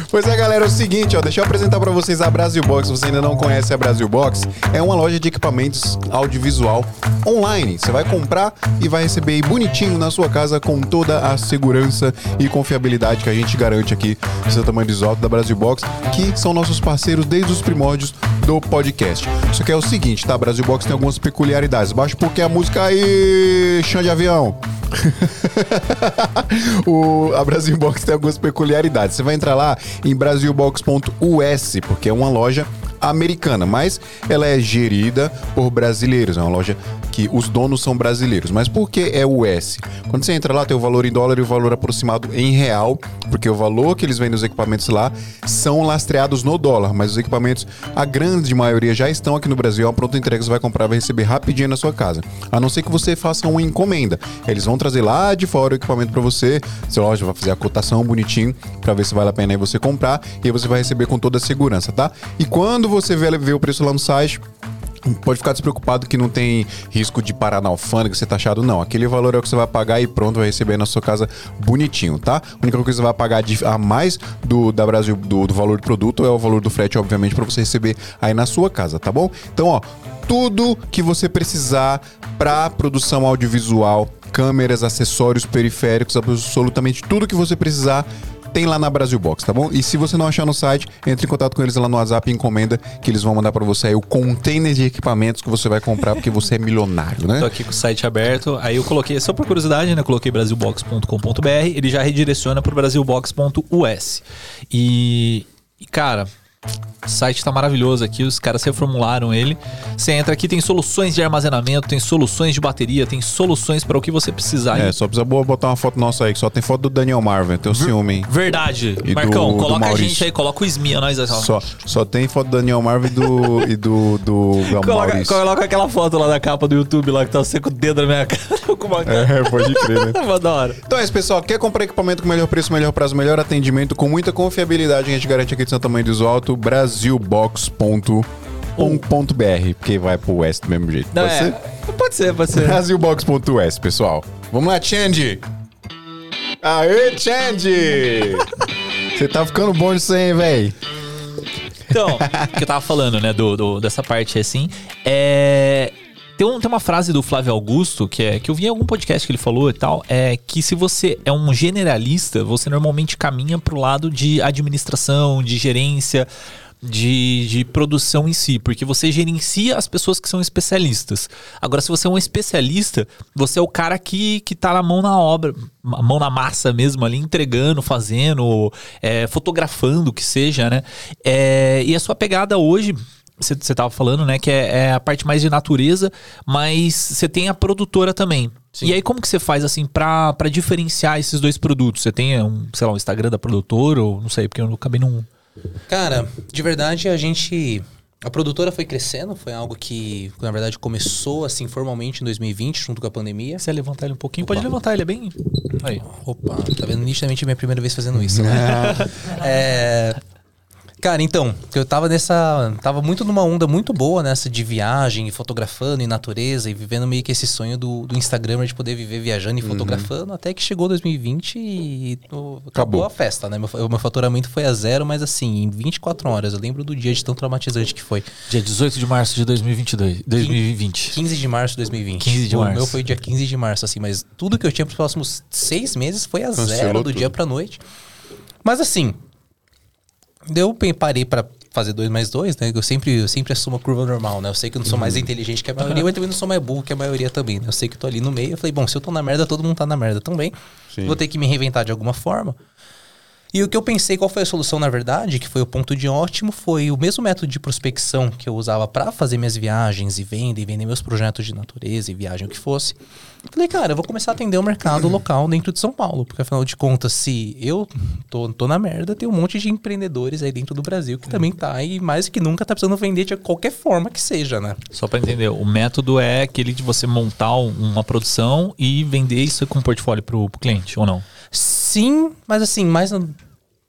pois é, galera, é o seguinte, ó, deixa eu apresentar pra vocês a Brasil Box. Se você ainda não conhece a Brasil Box, é uma loja de equipamentos audiovisual online. Você vai comprar e vai receber bonitinho na sua casa com toda a segurança e confiabilidade que a gente garante aqui no seu tamanho alto da Brasil Box, que são nossos parceiros desde os primórdios do podcast. Só que é o seguinte, tá? A Brasil Box tem algumas peculiaridades. Baixa porque a música aí, chão de avião. o, a Brasil Box tem algumas peculiaridades. Você vai entrar lá em brasilbox.us, porque é uma loja americana, mas ela é gerida por brasileiros. É uma loja que os donos são brasileiros. Mas por que é US? Quando você entra lá, tem o valor em dólar e o valor aproximado em real, porque o valor que eles vendem os equipamentos lá são lastreados no dólar, mas os equipamentos, a grande maioria já estão aqui no Brasil. A pronta entrega você vai comprar, vai receber rapidinho na sua casa. A não ser que você faça uma encomenda. Eles vão trazer lá de fora o equipamento para você. Seu loja vai fazer a cotação bonitinho para ver se vale a pena aí você comprar e aí você vai receber com toda a segurança, tá? E quando você vê, vê o preço lá no site, Pode ficar despreocupado que não tem risco de parar na alfândega, ser taxado, não. Aquele valor é o que você vai pagar e pronto, vai receber na sua casa bonitinho, tá? A única coisa que você vai pagar de, a mais do, da Brasil, do, do valor do produto é o valor do frete, obviamente, para você receber aí na sua casa, tá bom? Então, ó, tudo que você precisar para produção audiovisual, câmeras, acessórios, periféricos, absolutamente tudo que você precisar tem lá na Brasil Box, tá bom? E se você não achar no site, entre em contato com eles lá no WhatsApp e encomenda que eles vão mandar para você aí o container de equipamentos que você vai comprar porque você é milionário, né? Tô aqui com o site aberto. Aí eu coloquei, só por curiosidade, né? Coloquei brasilbox.com.br. Ele já redireciona pro brasilbox.us. E, cara, o site tá maravilhoso aqui, os caras reformularam ele. Você entra aqui, tem soluções de armazenamento, tem soluções de bateria, tem soluções para o que você precisar. É, só precisa botar uma foto nossa aí, que só tem foto do Daniel Marvin, tem o ciúme, hein? Verdade. E Marcão, do- do coloca a Maurício. gente aí, coloca o Esmia, nós. Só, só tem foto do Daniel Marvin e do, e do, do Coloca, coloca aquela foto lá da capa do YouTube lá que tá com o dedo na minha cara. com uma cara. É, pode crer, né? Da hora. Então é isso, pessoal. Quer comprar equipamento com melhor preço, melhor prazo, melhor atendimento, com muita confiabilidade, a gente garante aqui de Santa Mãe do Alto, brasilbox.com.br, porque vai pro West do mesmo jeito. Não, Pode é, ser? Pode ser, pode ser. Brasilbox.us, pessoal. Vamos lá, Change! Aê, Change! Você tá ficando bom disso aí, véi? Então, o que eu tava falando, né, do, do- dessa parte assim, é. Tem, um- tem uma frase do Flávio Augusto, que é que eu vi em algum podcast que ele falou e tal, é que se você é um generalista, você normalmente caminha pro lado de administração, de gerência, de, de produção em si, porque você gerencia as pessoas que são especialistas. Agora, se você é um especialista, você é o cara que, que tá na mão na obra, mão na massa mesmo ali, entregando, fazendo, é, fotografando, o que seja, né? É, e a sua pegada hoje, você você tava falando, né, que é, é a parte mais de natureza, mas você tem a produtora também. E aí, como que você faz, assim, pra, pra diferenciar esses dois produtos? Você tem, um, sei lá, um Instagram da produtora, ou não sei, porque eu acabei não... Cara, de verdade, a gente. A produtora foi crescendo, foi algo que, na verdade, começou assim formalmente em 2020, junto com a pandemia. Se você levantar ele um pouquinho, pode levantar, ele é bem. Aí. Opa, tá vendo nitidamente a minha primeira vez fazendo isso, né? é, Cara, então, eu tava nessa. Tava muito numa onda muito boa nessa de viagem, fotografando em natureza e vivendo meio que esse sonho do, do Instagram de poder viver viajando e Uhum. fotografando, até que chegou 2020 e o- acabou, Acabou. a festa, né? Meu, meu faturamento foi a zero, mas assim, em 24 horas. Eu lembro do dia de tão traumatizante que foi. Dia 18 de março de 2022, 2020. 15 de março de 2020. 15 de o março. meu foi dia 15 de março, assim, mas tudo que eu tinha pros próximos seis meses foi a Cancelou zero do tudo. dia pra noite. Mas assim, eu parei pra fazer dois mais dois, né? Eu sempre, eu sempre assumo a curva normal, né? Eu sei que eu não sou Uhum. mais inteligente que a maioria, mas também não sou mais burro que a maioria também, né? Eu sei que eu tô ali no meio. Eu falei, bom, se eu tô na merda, todo mundo tá na merda também. Sim. Vou ter que me reinventar de alguma forma. E o que eu pensei, qual foi a solução na verdade, que foi o ponto de ótimo, foi o mesmo método de prospecção que eu usava para fazer minhas viagens e venda e vender meus projetos de natureza e viagem, o que fosse. Falei, cara, eu vou começar a atender o mercado local dentro de São Paulo, porque afinal de contas, se eu tô, tô na merda, tem um monte de empreendedores aí dentro do Brasil que também tá e mais que nunca tá precisando vender de qualquer forma que seja, né? Só pra entender, o método é aquele de você montar um- uma produção e vender isso com portfólio pro, pro cliente, ou não? Sim, mas assim, mais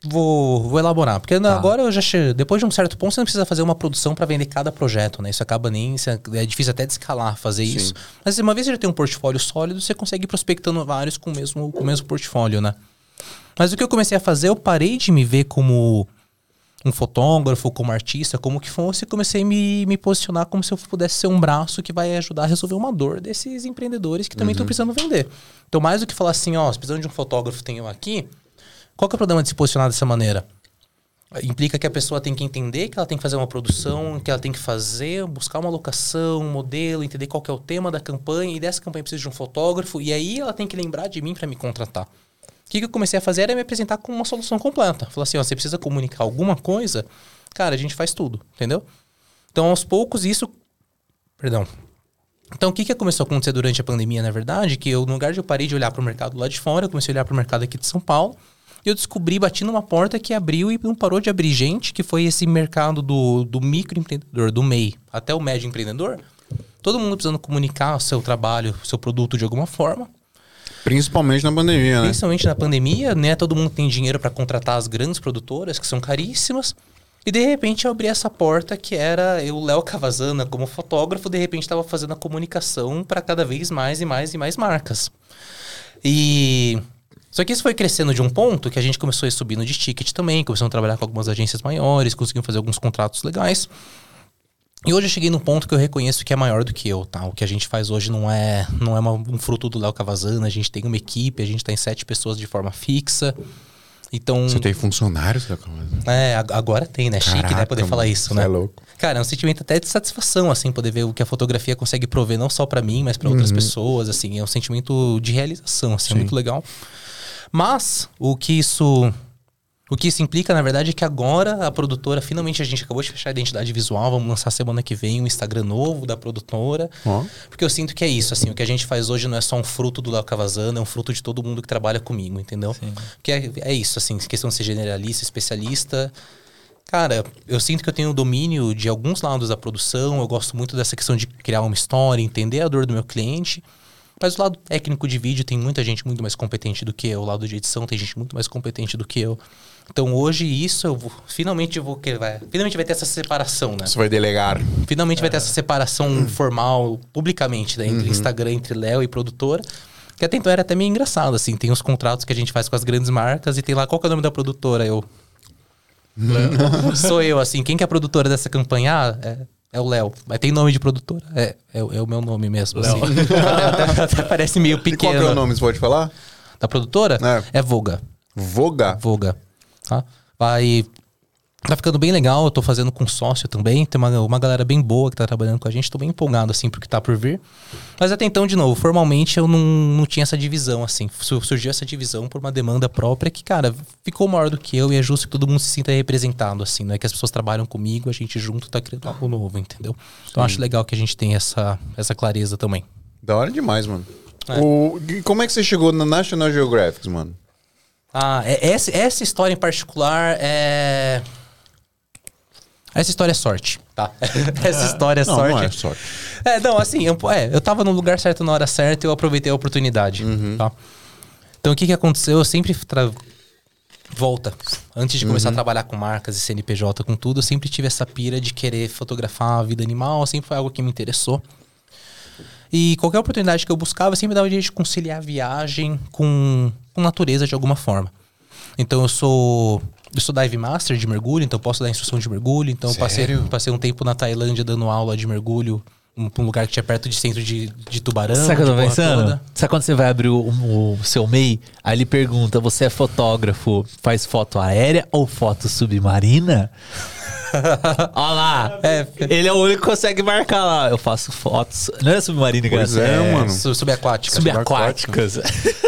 vou, vou elaborar. Porque Tá. agora eu já che... depois de um certo ponto, você não precisa fazer uma produção para vender cada projeto, né? Isso acaba nem. é é difícil até de escalar fazer isso. Mas uma vez que você já tem um portfólio sólido, você consegue ir prospectando vários com o mesmo, com o mesmo portfólio, né? Mas o que eu comecei a fazer, eu parei de me ver como um fotógrafo, como artista, como que fosse, comecei a me, me posicionar como se eu pudesse ser um braço que vai ajudar a resolver uma dor desses empreendedores que também estão precisando vender. Então, mais do que falar assim, ó, se precisando de um fotógrafo, eu aqui, qual que é o problema de se posicionar dessa maneira? Implica que a pessoa tem que entender que ela tem que fazer uma produção, que ela tem que fazer, buscar uma locação, um modelo, entender qual que é o tema da campanha, e dessa campanha precisa de um fotógrafo, e aí ela tem que lembrar de mim para me contratar. O que, que eu comecei a fazer era me apresentar com uma solução completa. Falar assim, ó, você precisa comunicar alguma coisa, cara, a gente faz tudo, entendeu? Então, aos poucos, isso... Perdão. Então, o que, que começou a acontecer durante a pandemia, na verdade? Que eu, no lugar de eu parei de olhar para o mercado lá de fora, eu comecei a olhar para o mercado aqui de São Paulo, e eu descobri, bati numa porta que abriu e não parou de abrir gente, que foi esse mercado do, do microempreendedor, do MEI, até o médio empreendedor. Todo mundo precisando comunicar o seu trabalho, o seu produto de alguma forma. Principalmente na pandemia, né? Principalmente na pandemia, né? Todo mundo tem dinheiro para contratar as grandes produtoras, que são caríssimas. E de repente eu abri essa porta que era eu, Léo Cavazana, como fotógrafo, de repente estava fazendo a comunicação para cada vez mais e mais e mais marcas. E. Só que isso foi crescendo de um ponto que a gente começou a ir subindo de ticket também, começamos a trabalhar com algumas agências maiores, conseguimos fazer alguns contratos legais. E hoje eu cheguei num ponto que eu reconheço que é maior do que eu, tá? O que a gente faz hoje não é, não é uma- um fruto do Léo Cavazana, a gente tem uma equipe, a gente tá em sete pessoas de forma fixa. Então. Você tem funcionários, Léo Cavazana? É, ag- agora tem, né? Chique, né? Caraca, Poder falar isso, né? é louco. Cara, é um sentimento até de satisfação, assim, poder ver o que a fotografia consegue prover, não só pra mim, mas pra outras pessoas, assim. É um sentimento de realização, assim, é muito legal. Mas, o que isso. O que isso implica, na verdade, é que agora a produtora, finalmente a gente acabou de fechar a identidade visual, vamos lançar semana que vem um Instagram novo da produtora. Porque eu sinto que é isso, assim, o que a gente faz hoje não é só um fruto do Léo Cavazana, é um fruto de todo mundo que trabalha comigo, entendeu? Porque é, é isso, assim, questão de ser generalista, especialista. Cara, eu sinto que eu tenho domínio de alguns lados da produção, eu gosto muito dessa questão de criar uma história, entender a dor do meu cliente. Mas o lado técnico de vídeo tem muita gente muito mais competente do que eu, o lado de edição tem gente muito mais competente do que eu. Então hoje isso eu vou, finalmente eu vou querer, vai, finalmente vai ter essa separação, né? Você vai delegar. Finalmente vai ter essa separação formal, publicamente, né? Entre Instagram, entre Léo e produtora. Que até então era até meio engraçado, assim. Tem os contratos que a gente faz com as grandes marcas e tem lá, qual que é o nome da produtora? Eu... Sou eu, assim. Quem que é a produtora dessa campanha? Ah, é, é o Léo. Mas tem nome de produtora? É, é, o- é o meu nome mesmo, assim. até, até- até parece meio E qual pequeno. é o nome, você pode falar? Da produtora? É. é Voga. Voga. Voga. Tá? Vai. Tá ficando bem legal, eu tô fazendo com sócio também. Tem uma, uma galera bem boa que tá trabalhando com a gente. Tô bem empolgado, assim, pro que tá por vir. Mas até então, de novo, formalmente eu não, não tinha essa divisão, assim. Su- Surgiu essa divisão por uma demanda própria que, cara, ficou maior do que eu e é justo que todo mundo se sinta representado, assim. Não é que as pessoas trabalham comigo, a gente junto tá criando algo novo, entendeu? Então acho legal que a gente tenha essa, essa clareza também. Da hora demais, mano. É. O, como é que você chegou na National Geographic, mano? Ah, é- essa, essa história em particular é. Essa história é sorte. Tá. Essa história é Não, sorte. não é sorte. É, não, assim, eu, é, eu tava no lugar certo na hora certa e eu aproveitei a oportunidade, Uhum. tá? Então, o que que aconteceu? Eu sempre... Tra... Volta. Antes de começar a trabalhar com marcas e CNPJ, com tudo, eu sempre tive essa pira de querer fotografar a vida animal, sempre foi algo que me interessou. E qualquer oportunidade que eu buscava, sempre dava um jeito de conciliar a viagem com, com natureza de alguma forma. Então, eu sou... Eu sou dive master de mergulho, então posso dar instrução de mergulho. Então, eu passei, passei um tempo na Tailândia dando aula de mergulho um, um lugar que tinha perto de centro de, de tubarão. Sabe o que eu tô pensando? toda. Sabe quando você vai abrir o, o seu MEI, aí ele pergunta: você é fotógrafo, faz foto aérea ou foto submarina? Olha lá. É. Ele é o único que consegue marcar lá. Eu faço fotos. Não é submarina, Pois cara. é, mano. Su- Subaquática. Subaquáticas.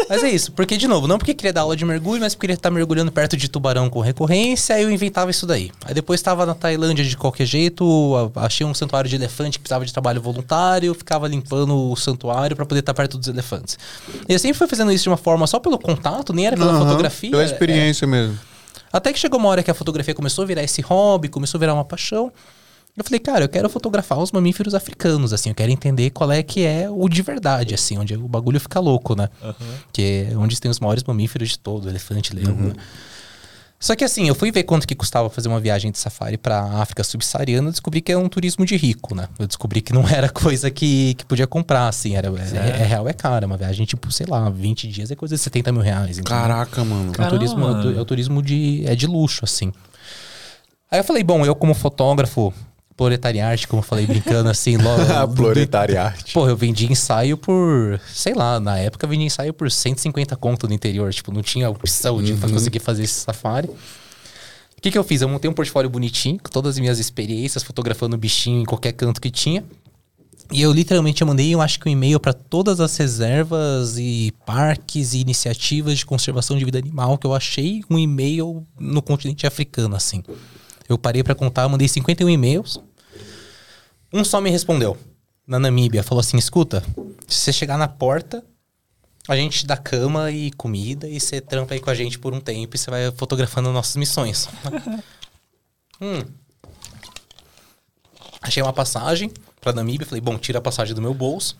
Mas é isso, porque, de novo, não porque queria dar aula de mergulho, mas porque queria estar mergulhando perto de tubarão com recorrência, aí eu inventava isso daí. Aí depois estava na Tailândia de qualquer jeito, achei um santuário de elefante que precisava de trabalho voluntário, ficava limpando o santuário para poder estar perto dos elefantes. E eu sempre fui fazendo isso de uma forma só pelo contato, nem era pela Aham, fotografia. Pela é- experiência mesmo. Até que chegou uma hora que a fotografia começou a virar esse hobby, começou a virar uma paixão. Eu falei, cara, eu quero fotografar os mamíferos africanos, assim, eu quero entender qual é que é o de verdade, assim, onde o bagulho fica louco, né? Que é onde tem os maiores mamíferos de todo, elefante, leão. né? Só que assim, eu fui ver quanto que custava fazer uma viagem de safari pra África subsaariana, eu descobri que é um turismo de rico, né? Eu descobri que não era coisa que, que podia comprar, assim, era, é, é real, é cara, uma viagem tipo, sei lá, 20 dias é coisa de 70 mil reais. entendeu? Caraca, mano. É um turismo, é é um turismo de, é de luxo, assim. Aí eu falei, bom, eu como fotógrafo proletariarte, como eu falei brincando assim, logo... Proletariate. Pô, eu vendi ensaio por, sei lá, na época eu vendi ensaio por 150 conto no interior. Tipo, não tinha opção de conseguir fazer esse safari. O que, que eu fiz? Eu montei um portfólio bonitinho, com todas as minhas experiências, fotografando bichinho em qualquer canto que tinha. E eu literalmente eu mandei, eu acho que um e-mail para todas as reservas e parques e iniciativas de conservação de vida animal que eu achei um e-mail no continente africano, assim. Eu parei para contar, eu mandei 51 e-mails. Um só me respondeu, na Namíbia. Falou assim: escuta, se você chegar na porta, a gente te dá cama e comida e você trampa aí com a gente por um tempo e você vai fotografando nossas missões. hum. Achei uma passagem pra Namíbia. Falei, bom, tira a passagem do meu bolso.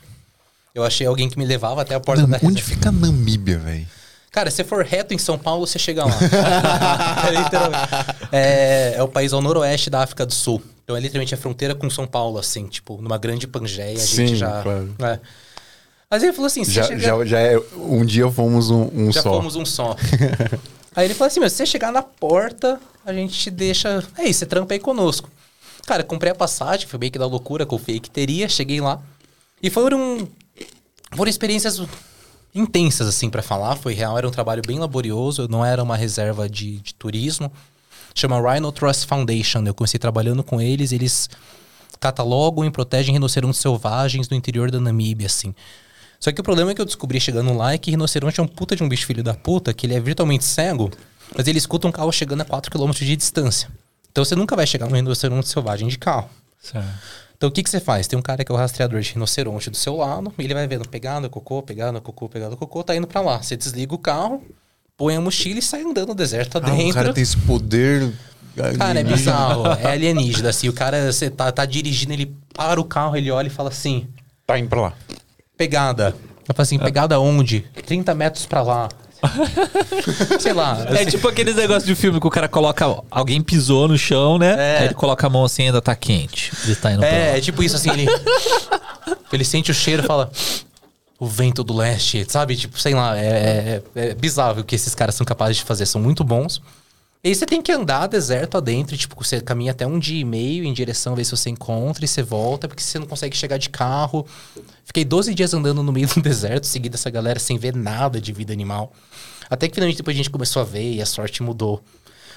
Eu achei alguém que me levava até a porta da Onde reserva. fica Namíbia, velho? Cara, se for reto em São Paulo, você chega lá. é. É, é o país ao noroeste da África do Sul. Então é literalmente a fronteira com São Paulo, assim, tipo, numa grande Pangeia, a gente Sim, já. claro. É. Mas ele falou assim: Já, você chega- já, já é. Um dia fomos um, um já só. fomos um só. aí ele falou assim: meu, se você chegar na porta, a gente te deixa. É isso, você trampa aí conosco. Cara, comprei a passagem, foi meio que da loucura, confiei que teria, cheguei lá. E foram. Foram experiências intensas, assim, pra falar. Foi real, era um trabalho bem laborioso, não era uma reserva de, de turismo. Chama Rhino Trust Foundation. Eu comecei trabalhando com eles, eles catalogam e protegem rinocerontes selvagens no interior da Namíbia, assim. Só que o problema que eu descobri chegando lá é que rinoceronte é um puta de um bicho filho da puta, que ele é virtualmente cego, mas ele escuta um carro chegando a 4 km de distância. Então você nunca vai chegar num rinoceronte selvagem de carro. Então o que, que você faz? Tem um cara que é o rastreador de rinoceronte do seu lado, e ele vai vendo pegada, cocô, pegada, cocô, pegada, cocô, tá indo pra lá. Você desliga o carro, põe a mochila e sai andando no deserto Ah, adentro. o cara tem esse poder. Cara, é bizarro. É alienígena, assim. O cara, você tá, tá dirigindo, ele para o carro, ele olha e fala assim: Tá indo pra lá. pegada. Eu falo assim: pegada onde? 30 metros pra lá. Sei lá. É tipo aqueles negócios de filme que o cara coloca. Alguém pisou no chão, né? É. Aí ele coloca a mão assim ainda tá quente. Ele tá indo pra É, lá. é tipo isso assim, ele. ele sente o cheiro e fala. O vento do leste, sabe? Tipo, sei lá, é, é, é bizarro o que esses caras são capazes de fazer. São muito bons. E aí você tem que andar deserto adentro, tipo, você caminha até um dia e meio em direção, ver se você encontra e você volta, porque você não consegue chegar de carro. Fiquei 12 dias andando no meio do deserto, seguindo essa galera sem ver nada de vida animal. Até que finalmente depois a gente começou a ver e a sorte mudou.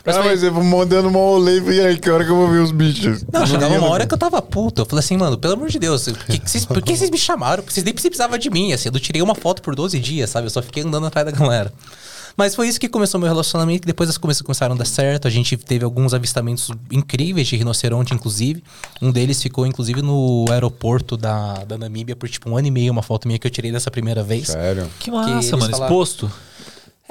Mas ah, foi- mas eu vou mandando uma olê e aí, que hora que eu vou ver os bichos? Não, chegava uma hora que eu tava puto. Eu falei assim, mano, pelo amor de Deus, que que vocês- por que vocês me chamaram? Vocês nem precisavam de mim, assim. Eu não tirei uma foto por 12 dias, sabe? Eu só fiquei andando atrás da galera. Mas foi isso que começou meu relacionamento. Depois as coisas começaram a dar certo. A gente teve alguns avistamentos incríveis de rinoceronte, inclusive. Um deles ficou, inclusive, no aeroporto da, da Namíbia por tipo um ano e meio. Uma foto minha que eu tirei dessa primeira vez. Sério? Que massa, mano. falaram- Exposto.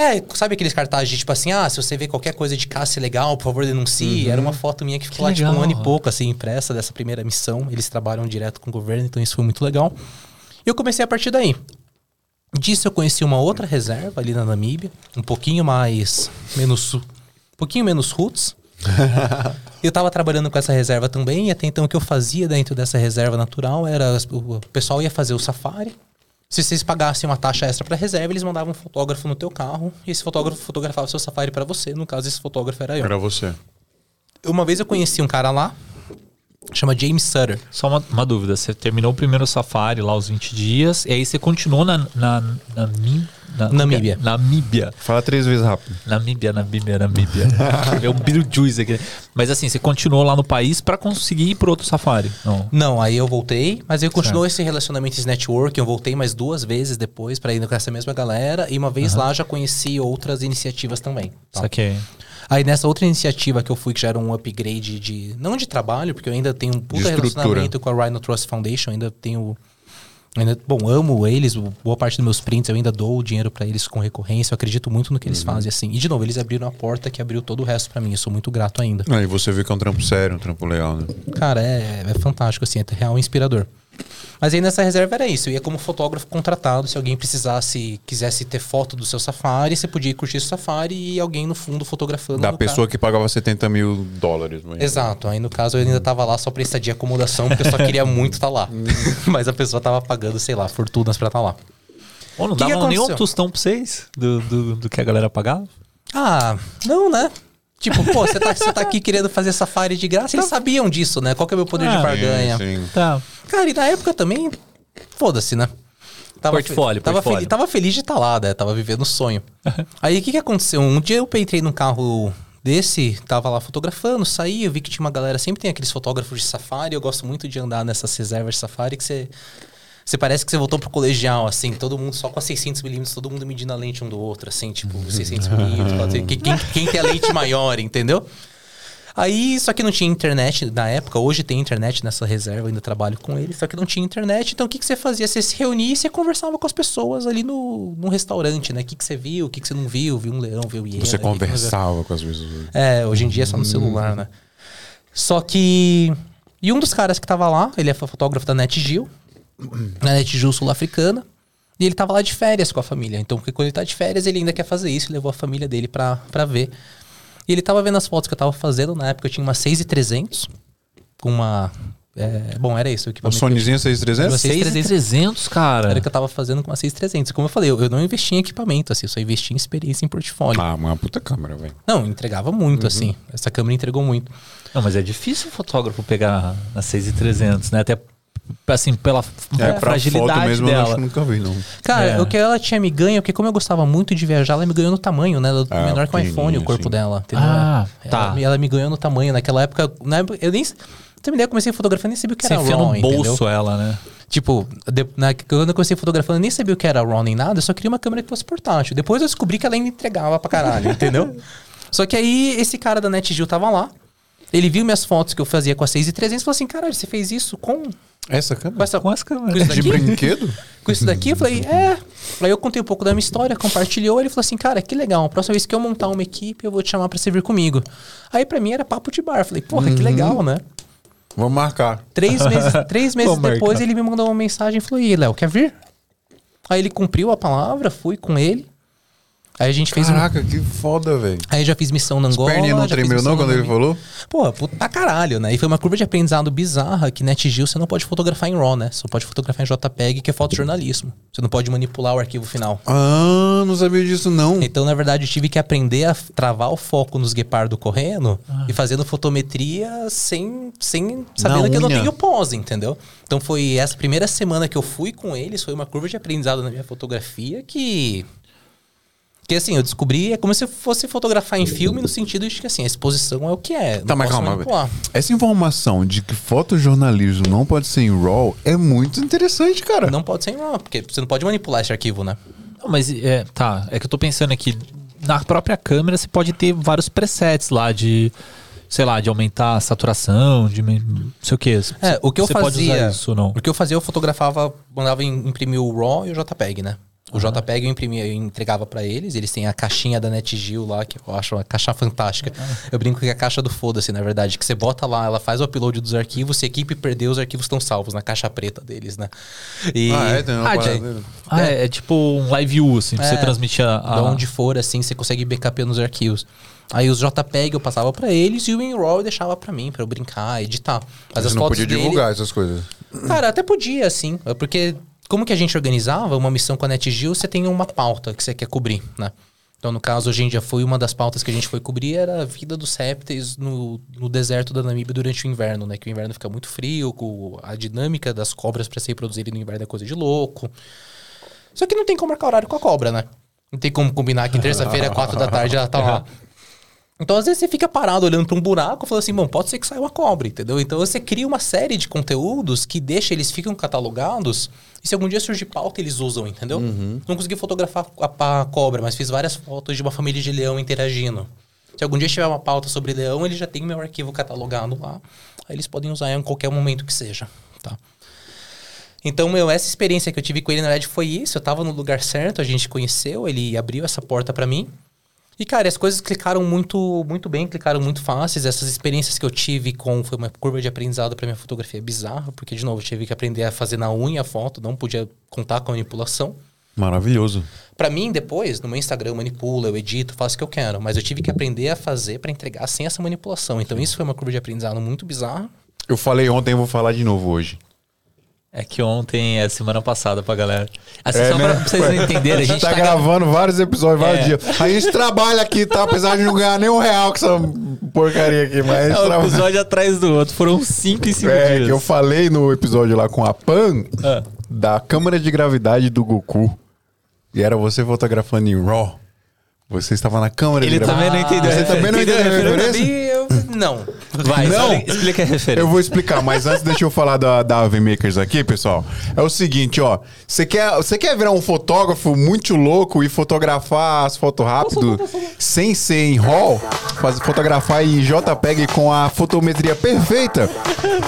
É, sabe aqueles cartazes de tipo assim, ah, se você vê qualquer coisa de caça ilegal, por favor denuncie. Era uma foto minha que ficou Que lá tipo um legal. ano e pouco, assim, impressa dessa primeira missão. Eles trabalham direto com o governo, então isso foi muito legal. E eu comecei a partir daí. Disso eu conheci uma outra reserva ali na Namíbia, um pouquinho mais. menos. um pouquinho menos roots. eu tava trabalhando com essa reserva também, e até então o que eu fazia dentro dessa reserva natural era. O pessoal ia fazer o safari. Se vocês pagassem uma taxa extra pra reserva, eles mandavam um fotógrafo no teu carro, e esse fotógrafo fotografava o seu safari pra você. No caso, esse fotógrafo era eu. Era você. Uma vez eu conheci um cara lá, chama James Sutter. Só uma, uma dúvida, você terminou o primeiro safari lá os 20 dias, e aí você continuou na, na, na, na Namíbia. Namíbia. Fala três vezes rápido. Namíbia, Namíbia, Namíbia. é o Beetlejuice aqui. Mas assim, você continuou lá no país pra conseguir ir pro outro safari? Não. Não, aí eu voltei, mas eu continuou esse relacionamento, esse network. Eu voltei mais duas vezes depois pra ir com essa mesma galera. E uma vez lá já conheci outras iniciativas também. tá? Saquei. Aí nessa outra iniciativa que eu fui, que já era um upgrade de. Não de trabalho, porque eu ainda tenho um puta relacionamento com a Rhino Trust Foundation, ainda tenho. Ainda, bom, amo eles, boa parte dos meus prints eu ainda dou dinheiro pra eles com recorrência, eu acredito muito no que eles fazem, assim. E de novo, eles abriram a porta que abriu todo o resto pra mim, eu sou muito grato ainda. Aí você viu que é um trampo sério, um trampo legal, né? Cara, é, é fantástico, assim, é real inspirador. Mas aí nessa reserva era isso, eu ia como fotógrafo contratado, se alguém precisasse, quisesse ter foto do seu safari, você podia ir curtir o safari e alguém no fundo fotografando. Da pessoa que pagava 70 mil dólares. Mas... Exato, aí no caso eu ainda tava lá só pra estadia e acomodação, porque eu só queria muito estar lá. Mas a pessoa tava pagando, sei lá, fortunas pra estar lá. Pô, não Que que dava nenhum aconteceu? tostão pra vocês do, do, do que a galera pagava? Ah, não, né? Tipo, pô, você tá, tá aqui querendo fazer safari de graça, eles sabiam disso, né? Qual que é o meu poder Ah, de barganha? Sim, sim. Tá. Cara, e na época também, foda-se, né? Tava Portfólio, fe- tava, portfólio. feliz, tava feliz de estar lá, né? Tava vivendo o sonho. Aí o que que aconteceu? Um dia eu entrei num carro desse, tava lá fotografando, saí, eu vi que tinha uma galera, sempre tem aqueles fotógrafos de safari, eu gosto muito de andar nessas reservas de safari que você... Você parece que você voltou pro colegial, assim, todo mundo só com a 600mm, todo mundo medindo a lente um do outro, assim, tipo, 600mm, quem, quem, quem tem a lente maior, entendeu? Aí, só que não tinha internet na época. Hoje tem internet nessa reserva, ainda trabalho com ele. Só que não tinha internet. Então, o que, que você fazia? Você se reunia e você conversava com as pessoas ali no, no restaurante, né? O que, que você viu, o que, que você não viu. Viu um leão, viu hiena. Você conversava com as pessoas. É, hoje em dia é só no celular, né? Só que... E um dos caras que tava lá, ele é fotógrafo da NetGil. Na NetGil sul-africana. E ele tava lá de férias com a família. Então, porque quando ele tá de férias, ele ainda quer fazer isso. Levou a família dele pra, pra ver. E ele tava vendo as fotos que eu tava fazendo. Na época eu tinha uma 6300. Com uma... é, bom, era isso. O Sonyzinho 6300? Você- 6,300, cara. era o que eu tava fazendo com uma 6300. Como eu falei, eu, eu não investi em equipamento, assim. Eu só investi em experiência em portfólio. Ah, uma puta câmera, velho. Não, entregava muito, assim. Essa câmera entregou muito. Não, mas é difícil o fotógrafo pegar na 6,300, né? Até assim, pela É, fragilidade mesmo eu dela. acho que nunca vi, não. Cara, É. o que ela tinha me ganho, porque como eu gostava muito de viajar, ela me ganhou no tamanho, né? Ela Ah, menor que o iPhone, o corpo sim. dela. Entendeu? Ah, ela, tá. me- ela me ganhou no tamanho. Naquela época, na época eu nem. Você me ideia, eu comecei fotografando e nem sabia o que Você era enfia RAW, no bolso entendeu? ela, né? Tipo, de- na- quando eu comecei fotografando, eu nem sabia o que era nem nada, eu só queria uma câmera que fosse portátil. Depois eu descobri que ela ainda entregava pra caralho, entendeu? Só que aí, esse cara da NetGil tava lá, ele viu minhas fotos que eu fazia com a 6 e 300 e falou assim, caralho, você fez isso com, Essa com, câmera? essa, Com as câmeras. com isso De daqui? brinquedo? com isso daqui? Eu falei, é. Aí eu contei um pouco da minha história, compartilhou. Ele falou assim, cara, que legal. A próxima vez que eu montar uma equipe, eu vou te chamar pra você vir comigo. Aí pra mim era papo de bar. Eu falei, porra, que legal, né? Vamos marcar. Três meses, três meses Vou marcar. depois ele me mandou uma mensagem e falou, e aí, Léo, quer vir? Aí ele cumpriu a palavra, fui com ele. Aí a gente fez um. Caraca, que foda, velho. Aí já fiz missão na Angola. perninhas não tremeu não quando ele falou? Pô, puta pra caralho, né? E foi uma curva de aprendizado bizarra que NetGil você não pode fotografar em RAW, né? Só pode fotografar em JPEG, que é fotojornalismo. Você não pode manipular o arquivo final. Ah, não sabia disso não. Então, na verdade, eu tive que aprender a travar o foco nos guepardo correndo Ah. e fazendo fotometria sem, sem sabendo que eu não tenho pose, entendeu? Então foi essa primeira semana que eu fui com eles, foi uma curva de aprendizado na minha fotografia que. Que assim, eu descobri, é como se eu fosse fotografar em filme, no sentido de que assim, a exposição é o que é. Tá, mas calma. manipular. Essa informação de que fotojornalismo não pode ser em RAW é muito interessante, cara. Não pode ser em RAW, porque você não pode manipular esse arquivo, né? Não, mas é, tá, é que eu tô pensando aqui, na própria câmera você pode ter vários presets lá de, sei lá, de aumentar a saturação, de não sei o que. É, o que eu você pode fazia. usar isso ou não? O que eu fazia, eu fotografava, mandava im- imprimir o RAW e o JPEG, né? O JPEG eu imprimia, eu entregava pra eles, eles têm a caixinha da NetGeo lá, que eu acho uma caixa fantástica. Eu brinco que é a caixa do foda-se, na verdade, que você bota lá, ela faz o upload dos arquivos, se a equipe perdeu, os arquivos estão salvos na caixa preta deles, né? E Ah, é? Tem uma Ah, de- Ah, é, é tipo um live view, assim, pra você É. transmitir a... a- de onde for, assim, você consegue backup nos arquivos. Aí os JPEG eu passava pra eles e o WinRAW eu deixava pra mim, pra eu brincar, editar. Mas as Você não fotos podia dele- divulgar essas coisas. Cara, até podia, assim. Porque como que a gente organizava uma missão com a NetGeo, você tem uma pauta que você quer cobrir, né? Então, no caso, a gente já foi uma das pautas que a gente foi cobrir era a vida dos répteis no, no deserto da Namíbia durante o inverno, né? Que o inverno fica muito frio, a dinâmica das cobras para se reproduzirem no inverno é coisa de louco. Só que não tem como marcar horário com a cobra, né? Não tem como combinar que terça-feira, quatro da tarde, ela tá lá. Então, às vezes, você fica parado olhando pra um buraco e fala assim, bom, pode ser que saia uma cobra, entendeu? Então, você cria uma série de conteúdos que deixa, eles ficam catalogados e se algum dia surgir pauta, eles usam, entendeu? Não consegui fotografar a, a cobra, mas fiz várias fotos de uma família de leão interagindo. Se algum dia tiver uma pauta sobre leão, ele já tem meu arquivo catalogado lá. Aí eles podem usar em qualquer momento que seja, tá? Então, meu, essa experiência que eu tive com ele, na verdade, foi isso. Eu tava no lugar certo, a gente conheceu, ele abriu essa porta pra mim. E, cara, as coisas clicaram muito, muito bem, clicaram muito fáceis. Essas experiências que eu tive com. Foi uma curva de aprendizado pra minha fotografia bizarra, porque, de novo, eu tive que aprender a fazer na unha a foto, não podia contar com a manipulação. Maravilhoso. Pra mim, depois, no meu Instagram, eu manipulo, eu edito, faço o que eu quero. Mas eu tive que aprender a fazer pra entregar sem essa manipulação. Então, isso foi uma curva de aprendizado muito bizarra. Eu falei ontem, eu vou falar de novo hoje. É que ontem, é semana passada pra galera. Assim, É, só né? pra vocês entenderem, A gente tá, gravando vários episódios, vários É. dias. A gente trabalha aqui, tá? Apesar de não ganhar nem um real com essa porcaria aqui, mas É um trabalha. episódio atrás do outro. Foram cinco e cinco É, dias. que eu falei no episódio lá com a Pan Ah. da câmera de gravidade do Goku. E era você fotografando em RAW. Você estava na câmera Ele de gravidade. também não entendeu. Você também não entendeu a referência? Não. Vai, Não. explica a referência. Eu vou explicar, mas antes deixa eu falar da, da AV Makers aqui, pessoal. É o seguinte, ó. Você quer, você quer virar um fotógrafo muito louco e fotografar as fotos rápido sem ser em RAW? Fazer, fotografar em JPEG com a fotometria perfeita?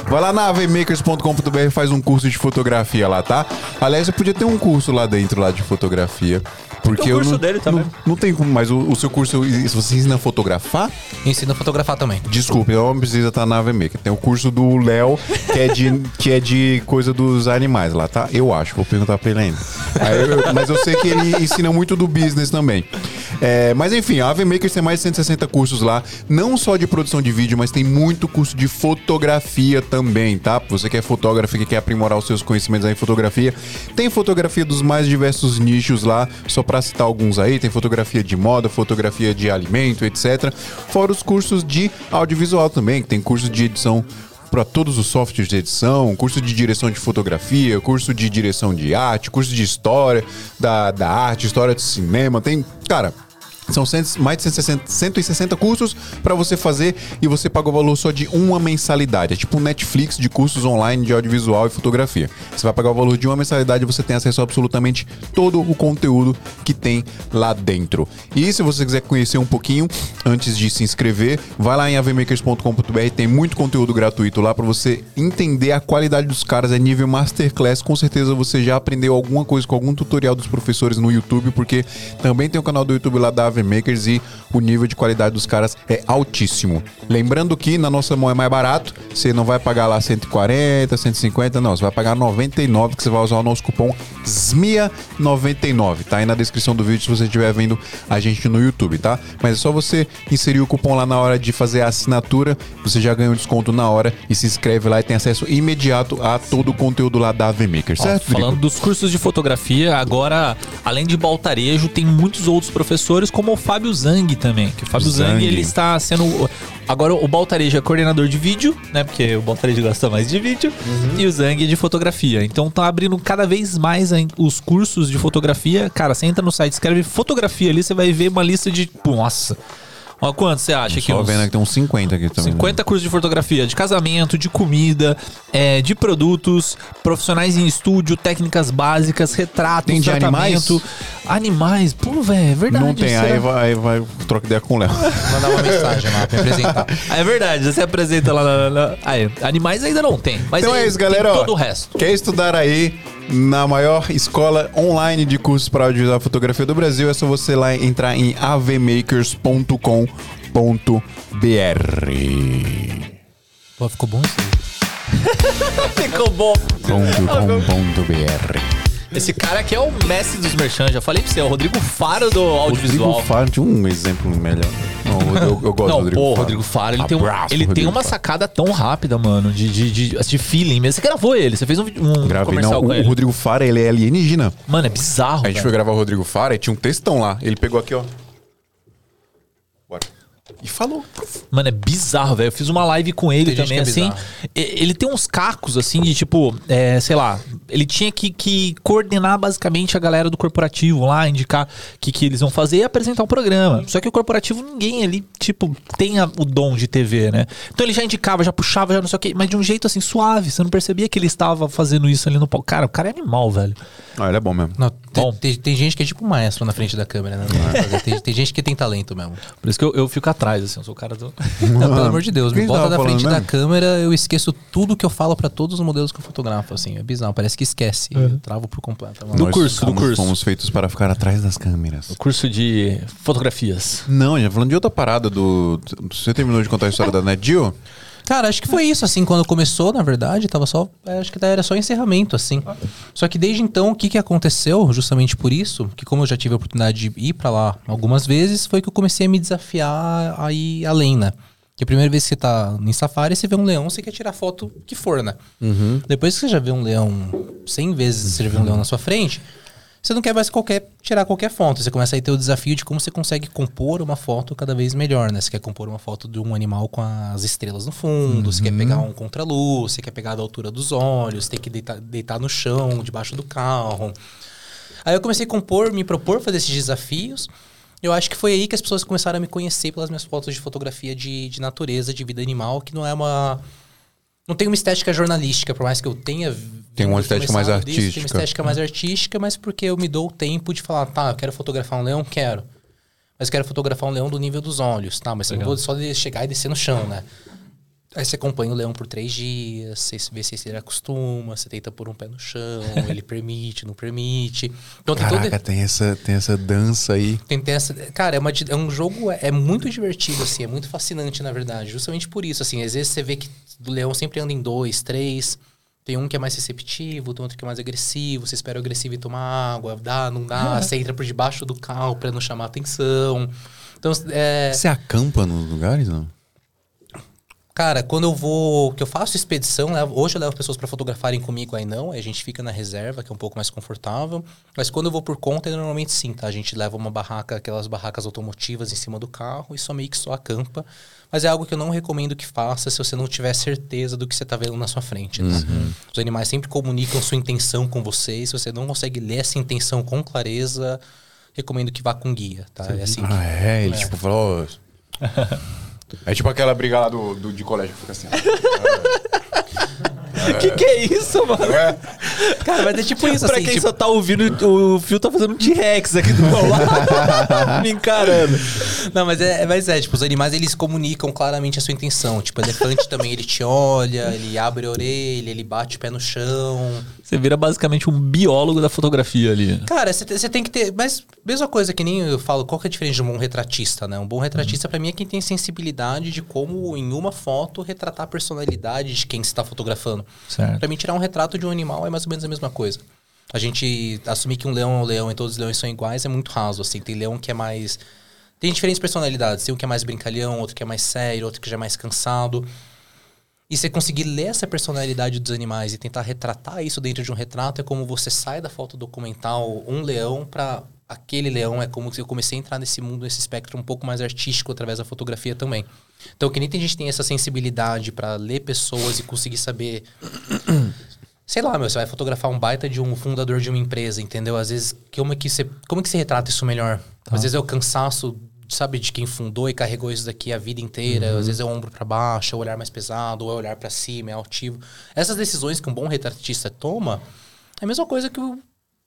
Vai lá na avmakers.com.br e faz um curso de fotografia lá, tá? Aliás, eu podia ter um curso lá dentro lá de fotografia. Porque Tem o eu curso não, dele também. Não, não tem como, mas o, o seu curso, você ensina a fotografar? Ensino a fotografar também. Desculpa, eu não precisa estar na AVMaker. Tem o curso do Léo, que é de, que é de coisa dos animais lá, tá? Eu acho, vou perguntar pra ele ainda. Aí eu- mas eu sei que ele ensina muito do business também. É, mas enfim, a AVMakers tem mais de 160 cursos lá, não só de produção de vídeo, mas tem muito curso de fotografia também, tá? Você que é fotógrafo e que quer aprimorar os seus conhecimentos em fotografia, tem fotografia dos mais diversos nichos lá, só pra citar alguns aí, tem fotografia de moda, fotografia de alimento, etc. Fora os cursos de audiovisual também, que tem curso de edição para todos os softwares de edição, curso de direção de fotografia, curso de direção de arte, curso de história da, da arte, história de cinema, tem, cara, são cento- mais de 160, 160 cursos para você fazer e você paga o valor só de uma mensalidade. É tipo um Netflix de cursos online de audiovisual e fotografia. Você vai pagar o valor de uma mensalidade e você tem acesso a absolutamente todo o conteúdo que tem lá dentro. E se você quiser conhecer um pouquinho antes de se inscrever, vai lá em avmakers.com.br, tem muito conteúdo gratuito lá para você entender a qualidade dos caras, é nível masterclass. Com certeza você já aprendeu alguma coisa com algum tutorial dos professores no YouTube, porque também tem o canal do YouTube lá da AV Makers e o nível de qualidade dos caras é altíssimo. Lembrando que na nossa mão é mais barato, você não vai pagar lá 140, 150, não, você vai pagar 99 que você vai usar o nosso cupom SMIA99, tá aí na descrição do vídeo se você estiver vendo a gente no YouTube, tá? Mas é só você inserir o cupom lá na hora de fazer a assinatura, você já ganha um desconto na hora e se inscreve lá e tem acesso imediato a todo o conteúdo lá da AV Maker, Ó, certo? falando Drico? dos cursos de fotografia, agora, além de Baltarejo, tem muitos outros professores, como o Fábio Zang também. Que o Fábio Zang, Zang. ele está sendo. Agora, o Baltarejo é coordenador de vídeo, né? Porque o Baltarejo gosta mais de vídeo. E o Zang é de fotografia. Então, tá abrindo cada vez mais os cursos de fotografia. Cara, você entra no site, escreve fotografia ali, você vai ver uma lista de. Nossa. Ó, quanto você acha que Só uns- vendo que tem uns 50 aqui também. né? 50 cursos de fotografia, de casamento, de comida, é, de produtos, profissionais em estúdio, técnicas básicas, retratos, Tem de tratamento. Animais, pô, velho, é verdade. Não tem, será? aí vai, aí vai troca ideia com o Léo. Mandar uma mensagem lá pra apresentar. Ah, É verdade, você apresenta lá na. na- Aí, animais ainda não tem, mas Então aí é isso, galera. Tem todo o resto. Quer estudar aí? na maior escola online de cursos para audiovisual e fotografia do Brasil. É só você lá entrar em avmakers.com.br. Pô, ficou bom isso aí. Ficou bom. .com.br. Esse cara aqui é o mestre dos merchan. Já falei pra você, é o Rodrigo Faro do audiovisual. Rodrigo Faro tinha um exemplo melhor. Não, eu, eu gosto Não, do Rodrigo pô, Faro. Rodrigo Faro, ele, tem, um, Abraço, ele tem uma Faro. sacada tão rápida, mano, de, de, de, de feeling mesmo. Você gravou ele, você fez um, um Gravei, comercial não. com O, ele. o Rodrigo Faro, ele é alienígena. Mano, é bizarro, A gente velho. foi gravar o Rodrigo Faro e tinha um textão lá. Ele pegou aqui, ó. E falou. Mano, é bizarro, velho. Eu fiz uma live com ele Tem também, é assim. bizarro. Ele tem uns cacos, assim, de tipo, é, sei lá, ele tinha que, que coordenar basicamente a galera do corporativo lá, indicar o que, que eles vão fazer e apresentar o programa. Só que o corporativo, ninguém ali, tipo, tem a- o dom de TV, né? Então ele já indicava, já puxava, já não sei o quê, mas de um jeito assim, suave. Você não percebia que ele estava fazendo isso ali no palco. Cara, o cara é animal, velho. Ah, ele é bom mesmo. Não, tem, Bom. tem- tem gente que é tipo um maestro na frente da câmera, né? Tem, tem gente que tem talento mesmo. Por isso que eu, eu fico atrás, assim, eu sou o cara do. Não, pelo amor de Deus, me bota na frente da mesmo? câmera, eu esqueço tudo que eu falo pra todos os modelos que eu fotografo, assim. É bizarro, parece que esquece. Eu travo por completo. Do Nós curso, do curso. Fomos feitos para ficar atrás das câmeras. Curso de fotografias. Não, já falando de outra parada do. Você terminou de contar a história da NetGeo? Cara, acho que foi isso, assim, quando começou, na verdade, tava só. é, Acho que era só encerramento, assim. Só que desde então, o que, que aconteceu, justamente por isso, que como eu já tive a oportunidade de ir pra lá algumas vezes, foi que eu comecei a me desafiar a ir além, né? Que a primeira vez que você tá em safari, você vê um leão, você quer tirar foto que for, né? Depois que você já vê um leão 100 vezes, você já vê um leão na sua frente, você não quer mais qualquer, tirar qualquer foto. Você começa a ter o desafio de como você consegue compor uma foto cada vez melhor, né? Você quer compor uma foto de um animal com as estrelas no fundo, você quer pegar um contraluz, você quer pegar da altura dos olhos, tem que deitar, deitar no chão, debaixo do carro. Aí eu comecei a compor, me propor fazer esses desafios. Eu acho que foi aí que as pessoas começaram a me conhecer pelas minhas fotos de fotografia de, de natureza, de vida animal, que não é uma. Não tem uma estética jornalística, por mais que eu tenha. Tem uma estética mais começado disso, Tem uma artística. estética mais artística, mas porque eu me dou o tempo de falar, tá, eu quero fotografar um leão, quero. Mas eu quero fotografar um leão do nível dos olhos, tá? Mas eu não vou só de chegar e descer no chão, né? Aí você acompanha o leão por três dias, você vê se ele acostuma, você tenta pôr um pé no chão, ele permite, não permite. Então tem todo. Caraca, tem essa, tem essa dança aí. Tem, tem essa, cara, é, uma é um jogo, é, é muito divertido, assim, é muito fascinante, na verdade. Justamente por isso, assim, às vezes você vê que do leão sempre anda em dois, três. Tem um que é mais receptivo, tem outro que é mais agressivo. Você espera o agressivo e tomar água, dá, não dá. Você entra por debaixo do carro pra não chamar atenção. Então, é, Você acampa nos lugares, não? Cara, quando eu vou. que eu faço expedição, levo- hoje eu levo pessoas para fotografarem comigo, aí não, aí a gente fica na reserva, que é um pouco mais confortável. Mas quando eu vou por conta, normalmente sim, tá? A gente leva uma barraca, aquelas barracas automotivas em cima do carro e só meio que só acampa. Mas é algo que eu não recomendo que faça se você não tiver certeza do que você tá vendo na sua frente. Né? Os animais sempre comunicam sua intenção com você, e se você não consegue ler essa intenção com clareza, recomendo que vá com guia, tá? É assim que- Ah, é? Ele tipo falou. É tipo aquela briga lá do, do- de colégio que fica assim. Que que é isso, mano? Cara, mas é tipo isso, pra assim, quem tipo- só tá ouvindo, o Fio tá fazendo um T-Rex aqui do meu lado. me encarando. Não, mas é, mas é, tipo, os animais eles comunicam claramente a sua intenção. Tipo, o elefante também ele te olha, ele abre a orelha, ele bate o pé no chão. Você vira basicamente um biólogo da fotografia ali. Cara, você te- você tem que ter. Mas, mesma coisa que nem eu falo, qual que é a diferença de um bom retratista, né? Um bom retratista, pra mim, é quem tem sensibilidade de como, em uma foto, retratar a personalidade de quem você tá fotografando. Certo. Pra mim, tirar um retrato de um animal é mais ou menos a mesma coisa. A gente assumir que um leão é um leão e todos os leões são iguais é muito raso, assim. Tem leão que é mais... Tem diferentes personalidades. Tem um que é mais brincalhão, outro que é mais sério, outro que já é mais cansado. E você conseguir ler essa personalidade dos animais e tentar retratar isso dentro de um retrato é como você sai da foto documental um leão para aquele leão. É como se eu comecei a entrar nesse mundo, nesse espectro um pouco mais artístico através da fotografia também. Então, que nem tem gente que tem essa sensibilidade para ler pessoas e conseguir saber. Sei lá, meu, você vai fotografar um baita de um fundador de uma empresa, entendeu? Às vezes, como é que você, como é que você retrata isso melhor? Às vezes é o cansaço, sabe, de quem fundou e carregou isso daqui a vida inteira. Às vezes é o ombro para baixo, é o olhar mais pesado, ou é o olhar para cima, é altivo. Essas decisões que um bom retratista toma é a mesma coisa que, o,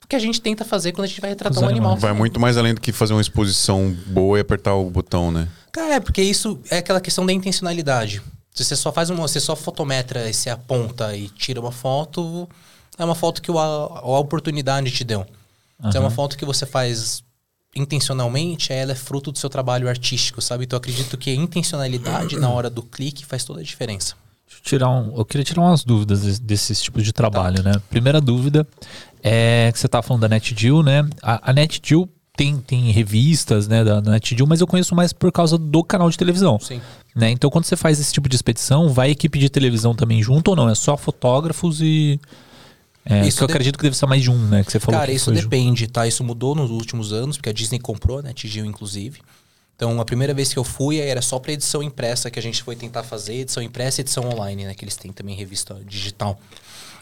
que a gente tenta fazer quando a gente vai retratar Os um animal. Vai muito mais além do que fazer uma exposição boa e apertar o botão, né? Cara, é, porque isso é aquela questão da intencionalidade. Se você só faz uma, você só fotometra e você aponta e tira uma foto, é uma foto que o, a, a oportunidade te deu. Se é uma foto que você faz intencionalmente, ela é fruto do seu trabalho artístico, sabe? Então eu acredito que a intencionalidade na hora do clique faz toda a diferença. Deixa eu, tirar um, eu queria tirar umas dúvidas des- desses tipos de trabalho, né? Primeira dúvida é que você tá falando da NetDeal, né? A, a NetDeal tem, tem revistas, né, da, da NetDeal, mas eu conheço mais por causa do canal de televisão. Sim. Né? Então, quando você faz esse tipo de expedição, vai equipe de televisão também junto ou não? É só fotógrafos e. É, Isso que eu de- acredito que deve ser mais de um, né? Que você falou Cara, isso depende, tá? Isso mudou nos últimos anos, porque a Disney comprou, né? Atingiu, inclusive. Então, a primeira vez que eu fui, era só pra edição impressa que a gente foi tentar fazer, edição impressa e edição online, né? Que eles têm também revista digital.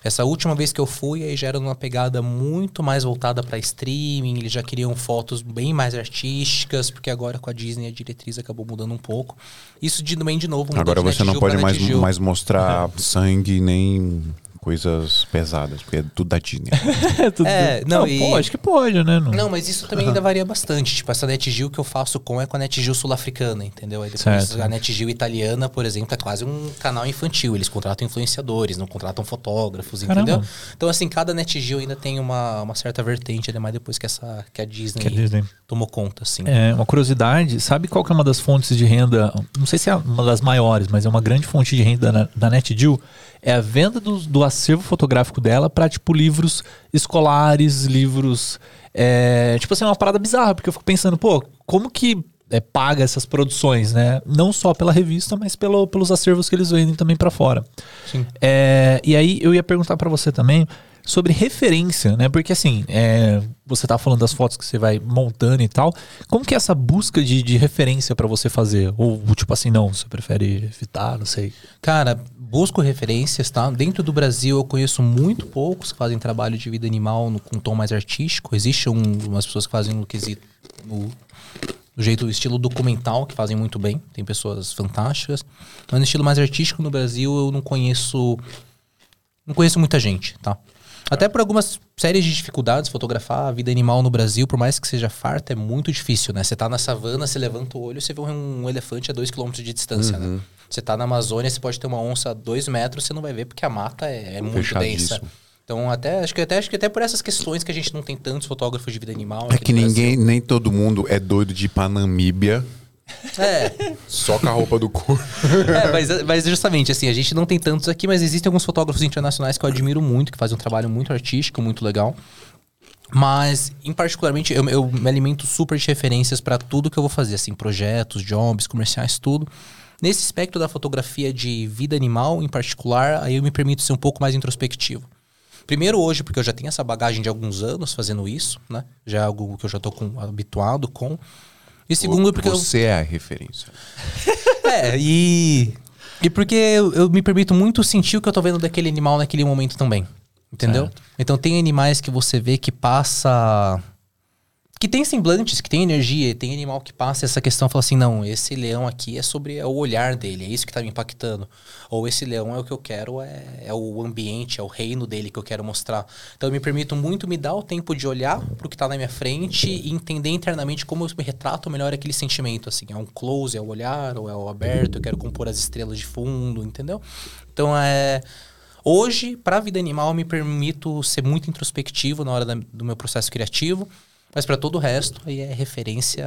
Essa última vez que eu fui, aí já era numa pegada muito mais voltada pra streaming, eles já queriam fotos bem mais artísticas, porque agora com a Disney a diretriz acabou mudando um pouco. Isso de, bem de novo Agora você não pode mais, mais mostrar sangue nem coisas pesadas, porque é tudo da Disney. É, tudo É, não, não e- pô, acho que pode, né? Não. Não, mas isso também ainda varia bastante. Tipo, essa NetGeo que eu faço com é com a NetGeo sul-africana, entendeu? Aí depois Certo. a NetGeo italiana, por exemplo, é quase um canal infantil. Eles contratam influenciadores, não contratam fotógrafos, Caramba. entendeu? Então, assim, cada NetGeo ainda tem uma, uma certa vertente, ainda mais depois que, essa, que a Disney, Que a Disney. tomou conta, assim. É, uma curiosidade, sabe qual que é uma das fontes de renda? Não sei se é uma das maiores, mas é uma grande fonte de renda na- da NetDeal. É a venda do, do acervo fotográfico dela para tipo livros escolares, livros. é, tipo assim, é uma parada bizarra, porque eu fico pensando, pô, como que é, paga essas produções, né? Não só pela revista, mas pelo, pelos acervos que eles vendem também para fora. Sim. É, e aí eu ia perguntar pra você também sobre referência, né? Porque assim, é, você tá falando das fotos que você vai montando e tal. Como que é essa busca de, de referência pra você fazer? Ou tipo assim, não, você prefere evitar, não sei. Cara, busco referências, tá? Dentro do Brasil eu conheço muito poucos que fazem trabalho de vida animal no, com tom mais artístico. Existem um, umas pessoas que fazem no quesito, no, jeito, estilo documental, que fazem muito bem. Tem pessoas fantásticas. Mas no estilo mais artístico no Brasil eu não conheço. Não conheço muita gente, tá? Até por algumas séries de dificuldades, fotografar a vida animal no Brasil, por mais que seja farta, é muito difícil, né? Você tá na savana, você levanta o olho, você vê um elefante a 2 km de distância, né? Você tá na Amazônia, você pode ter uma onça a 2 metros, você não vai ver porque a mata é, é muito densa. Então, até acho que até acho que até por essas questões que a gente não tem tantos fotógrafos de vida animal. É que ninguém, nem todo mundo é doido de ir pra Namíbia. É, só com a roupa do corpo. É, mas, mas justamente, assim, a gente não tem tantos aqui, mas existem alguns fotógrafos internacionais que eu admiro muito, que fazem um trabalho muito artístico, muito legal. Mas, em particularmente, eu, eu me alimento super de referências para tudo que eu vou fazer, assim, projetos, jobs, comerciais, tudo. Nesse espectro da fotografia de vida animal, em particular, aí eu me permito ser um pouco mais introspectivo. Primeiro hoje, porque eu já tenho essa bagagem de alguns anos fazendo isso, né? Já é algo que eu já tô com- habituado com. E segundo, porque eu, Você é a referência. é, e. E porque eu, eu me permito muito sentir o que eu tô vendo daquele animal naquele momento também. Entendeu? Certo. Então tem animais que você vê que passa. Que tem semblantes, que tem energia, tem animal que passa essa questão fala assim: não, esse leão aqui é sobre é o olhar dele, é isso que tá me impactando. Ou esse leão é o que eu quero, é, é o ambiente, é o reino dele que eu quero mostrar. Então eu me permito muito me dar o tempo de olhar pro que tá na minha frente e entender internamente como eu me retrato melhor aquele sentimento. Assim, é um close, é o olhar, ou é o aberto, eu quero compor as estrelas de fundo, entendeu? Então é. Hoje, para a vida animal, eu me permito ser muito introspectivo na hora da- do meu processo criativo, mas para todo o resto, aí é referência,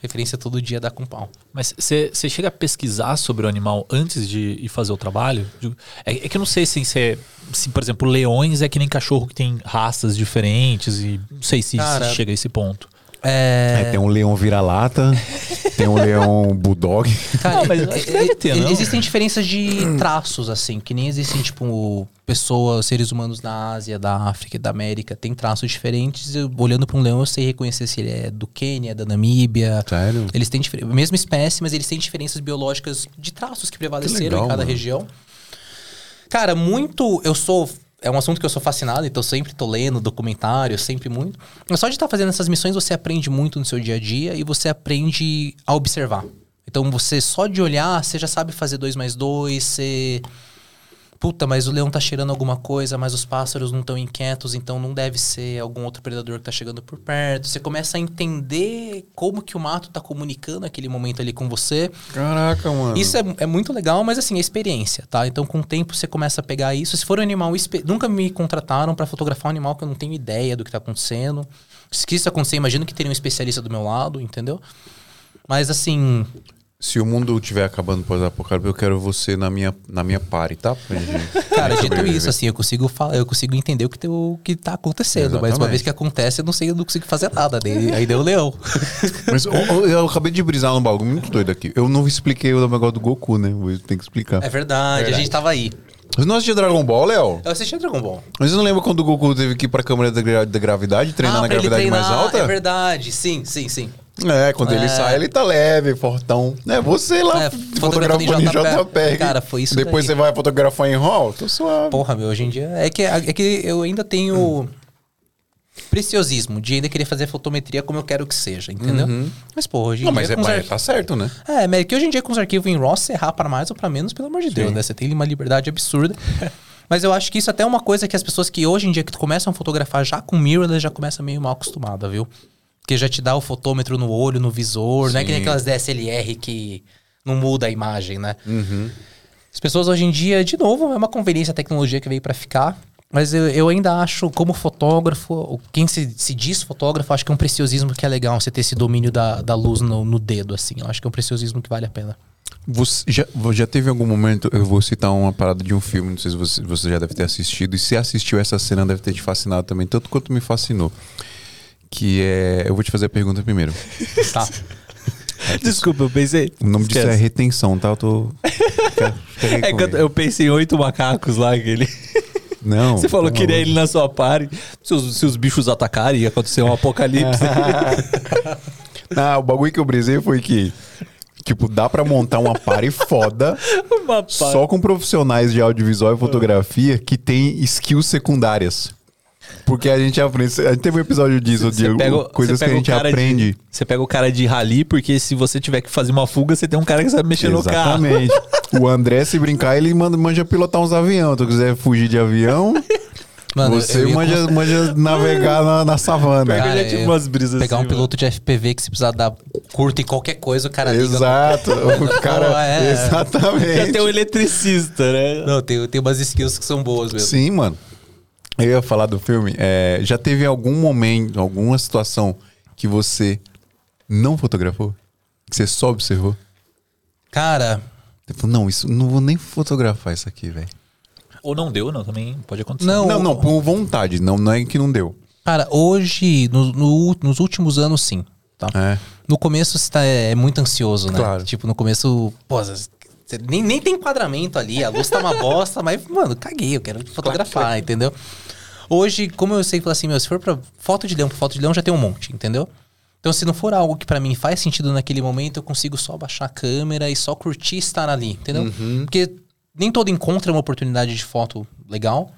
referência todo dia da com pau. Mas você chega a pesquisar sobre o animal antes de ir fazer o trabalho? É, é que eu não sei se, se, se, por exemplo, leões é que nem cachorro que tem raças diferentes e não sei se, Cara, se chega a esse ponto. É, É, tem um leão vira-lata, tem um leão bulldog. Cara, Não, mas acho que deve ter, não? Existem diferenças de traços, assim, que nem existem, tipo, pessoas, seres humanos da Ásia, da África e da América, tem traços diferentes. Eu, olhando para um leão, eu sei reconhecer se ele é do Quênia, da Namíbia. Sério? Eles têm mesma espécie, mas eles têm diferenças biológicas de traços que prevaleceram legal, em cada mano. região. Cara, muito. Eu sou. É um assunto que eu sou fascinado, então sempre tô lendo documentário, sempre muito. Mas só de estar fazendo essas missões, você aprende muito no seu dia a dia e você aprende a observar. Então você só de olhar, você já sabe fazer dois mais dois, você. Puta, mas o leão tá cheirando alguma coisa, mas os pássaros não estão inquietos, então não deve ser algum outro predador que tá chegando por perto. Você começa a entender como que o mato tá comunicando aquele momento ali com você. Caraca, mano. Isso é, é muito legal, mas assim, é experiência, tá? Então, com o tempo, você começa a pegar isso. Se for um animal... Nunca me contrataram pra fotografar um animal que eu não tenho ideia do que tá acontecendo. Se isso acontecer, imagino que teria um especialista do meu lado, entendeu? Mas, assim... Se o mundo estiver acabando pós-apocalipse, eu quero você na minha, na minha party, tá? Cara, dito isso, assim, eu consigo, falar, eu consigo entender o que, tem- o que tá acontecendo. Mas uma Exatamente. vez que acontece, eu não sei, eu não consigo fazer nada. Daí, aí deu o leão. Mas ô, eu acabei de brisar num bagulho muito doido aqui. Eu não expliquei o negócio do Goku, né? Eu tenho que explicar. É verdade, a gente tava aí. Você não assistiu Dragon Ball, Léo? Eu assisti Dragon Ball. Mas você não lembra quando o Goku teve que ir pra câmera da, gra- da gravidade, treinar na Ah, ele gravidade mais treinar, alta? É verdade, sim, sim, sim. É, quando ele É. sai, ele tá leve, fortão. É, você lá É, fotografando em JPEG. Cara, foi isso Depois daí. você vai fotografar em RAW, tô suave. Porra, meu, hoje em dia. É que, é que eu ainda tenho preciosismo de ainda querer fazer fotometria como eu quero que seja, entendeu? Mas, pô, hoje em Não, dia. mas é, arqui- tá certo, né? É, mas é que hoje em dia com os arquivos em RAW, você errar para mais ou para menos, pelo amor de Deus, né? Você tem uma liberdade absurda. mas eu acho que isso até é uma coisa que as pessoas que hoje em dia que começam a fotografar já com mirrorless já começam meio mal acostumada, viu? Porque já te dá o fotômetro no olho, no visor, não é que nem Sim. aquelas DSLR que não muda a imagem, né? As pessoas hoje em dia, de novo, é uma conveniência a tecnologia que veio para ficar. Mas eu, eu ainda acho, como fotógrafo, quem se, se diz fotógrafo, acho que é um preciosismo que é legal você ter esse domínio da, da luz no, no dedo, assim. Eu acho que é um preciosismo que vale a pena. Você já, já teve algum momento, eu vou citar uma parada de um filme, não sei se você, você já deve ter assistido, e se assistiu essa cena deve ter te fascinado também, tanto quanto me fascinou. Que é. Eu vou te fazer a pergunta primeiro. Tá. Desculpa, eu pensei. O nome disso é Esquece. retenção, tá? Eu tô. É que eu, eu pensei em oito macacos lá, aquele. Não. Você falou tá que queria maluco. ele na sua party. Se os, se os bichos atacarem, ia acontecer um apocalipse. Não, o bagulho que eu brisei foi que. Tipo, dá pra montar uma party foda Uma party. só com profissionais de audiovisual e fotografia que tem skills secundárias. Porque a gente aprende. A gente teve um episódio disso, de Você pega o- coisas que a o gente de- aprende. você pega o cara de rally, porque se você tiver que fazer uma fuga, você tem um cara que sabe mexer no carro. Exatamente. o André, se brincar, ele manda, manja pilotar uns aviões. Se tu quiser fugir de avião, Mano, você eu ia manja, manja navegar na, na savana. Cara, eu já tive umas brisas Pegar assim, um piloto de FPV que se precisar dar curto em qualquer coisa, o cara liga. Exato. O cara. É. Exatamente. Já tem um eletricista, né? Não, tem, tem umas skills que são boas mesmo. Sim, mano. Eu ia falar do filme. é, já teve algum momento, alguma situação que você não fotografou? Que você só observou? Cara, Você falou, não, isso não vou nem fotografar isso aqui, velho. Ou não deu, não, também pode acontecer. Não. Não, não, por vontade. Não, não é que não deu. cara, hoje, no- no- nos últimos anos, sim. Tá? É. No começo você tá, é muito ansioso, né? Claro. Tipo, no começo, pô, você nem, nem tem enquadramento ali, a luz tá uma bosta, mas, mano, caguei, eu quero fotografar, entendeu? Hoje, como eu sei falar assim, meu, se for pra foto de leão pra foto de leão, já tem um monte, entendeu? Então, se não for algo que pra mim faz sentido naquele momento, eu consigo só baixar a câmera e só curtir estar ali, entendeu? Porque nem todo encontro é uma oportunidade de foto legal.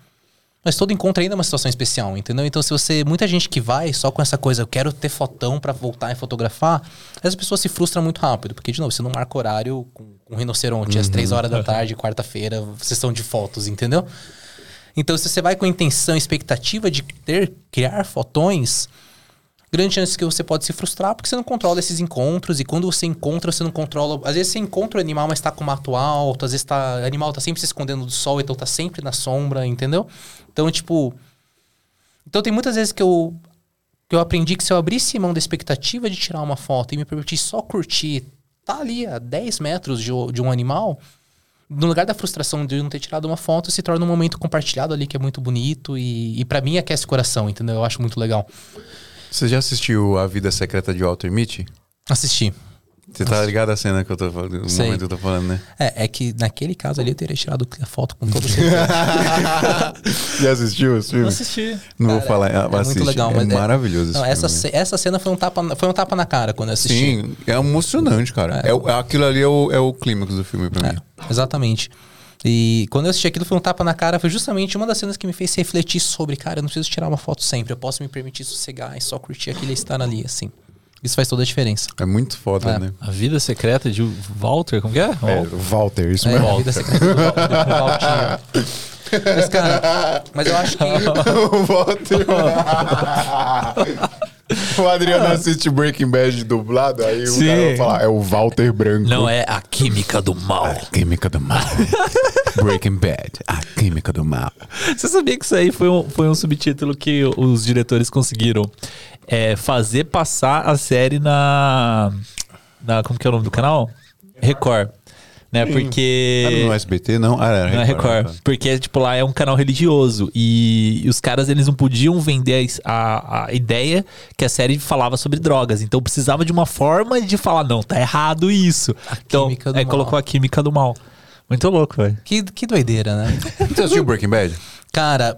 Mas todo encontro ainda é uma situação especial, entendeu? Então, se você. Muita gente que vai só com essa coisa, eu quero ter fotão pra voltar e fotografar, as pessoas se frustram muito rápido. Porque, de novo, você não marca horário com, com um rinoceronte às três horas da tarde, quarta-feira, sessão de fotos, entendeu? Então, se você vai com a intenção, expectativa de ter, criar fotões, grande chance que você pode se frustrar porque você não controla esses encontros e quando você encontra, você não controla. Às vezes você encontra o animal, mas tá com mato alto, às vezes tá, o animal tá sempre se escondendo do sol, então tá sempre na sombra, entendeu? Então, tipo. Então tem muitas vezes que eu que eu aprendi que se eu abrisse mão da expectativa de tirar uma foto e me permitir só curtir, tá ali a 10 metros de, o- de um animal, no lugar da frustração de não ter tirado uma foto, se torna um momento compartilhado ali que é muito bonito e, e para mim aquece o coração, entendeu? Eu acho muito legal. Você já assistiu A Vida Secreta de Walter Mitty? Assistir. Você tá ligado a cena que eu tô falando, Sei. momento que eu tô falando, né? É, é que naquele caso ali eu teria tirado a foto com todo certeza. Já assistiu esse filme? assisti. Não vou Cara, falar, é- é muito assiste. legal, é mas é- maravilhoso esse Não, essa, filme. ce- essa cena foi um, tapa, foi um tapa na cara quando eu assisti. Sim, é emocionante, cara. É, o- aquilo ali é o, é o clímax do filme pra mim. É, exatamente. E quando eu assisti aquilo, foi um tapa na cara. Foi justamente uma das cenas que me fez refletir sobre, cara, eu não preciso tirar uma foto sempre. Eu posso me permitir sossegar e só curtir aquele estar ali, assim. Isso faz toda a diferença. É muito foda, É. né? A vida secreta de Walter, como que é? É, Walter, isso É, mesmo. a vida secreta do Valtinho. Mas, cara, mas eu acho que. o Walter. o Adriano assiste Breaking Bad dublado, aí Sim. o cara vai falar, é o Walter Branco. Não, é a química do mal. A química do mal. Breaking Bad, a química do mal. Você sabia que isso aí foi um, foi um subtítulo que os diretores conseguiram é, fazer passar a série na, na. Como que é o nome do canal? Record. Né? Porque. Ah, no SBT, não? Ah, era é Record. Porque, tipo, lá é um canal religioso. E, e os caras, eles não podiam vender a, a, a ideia que a série falava sobre drogas. Então precisava de uma forma de falar, não, tá errado isso. então, química do é, mal. colocou a química do mal. Muito louco, velho. Que, que doideira, né? Você assistiu Breaking Bad? Cara,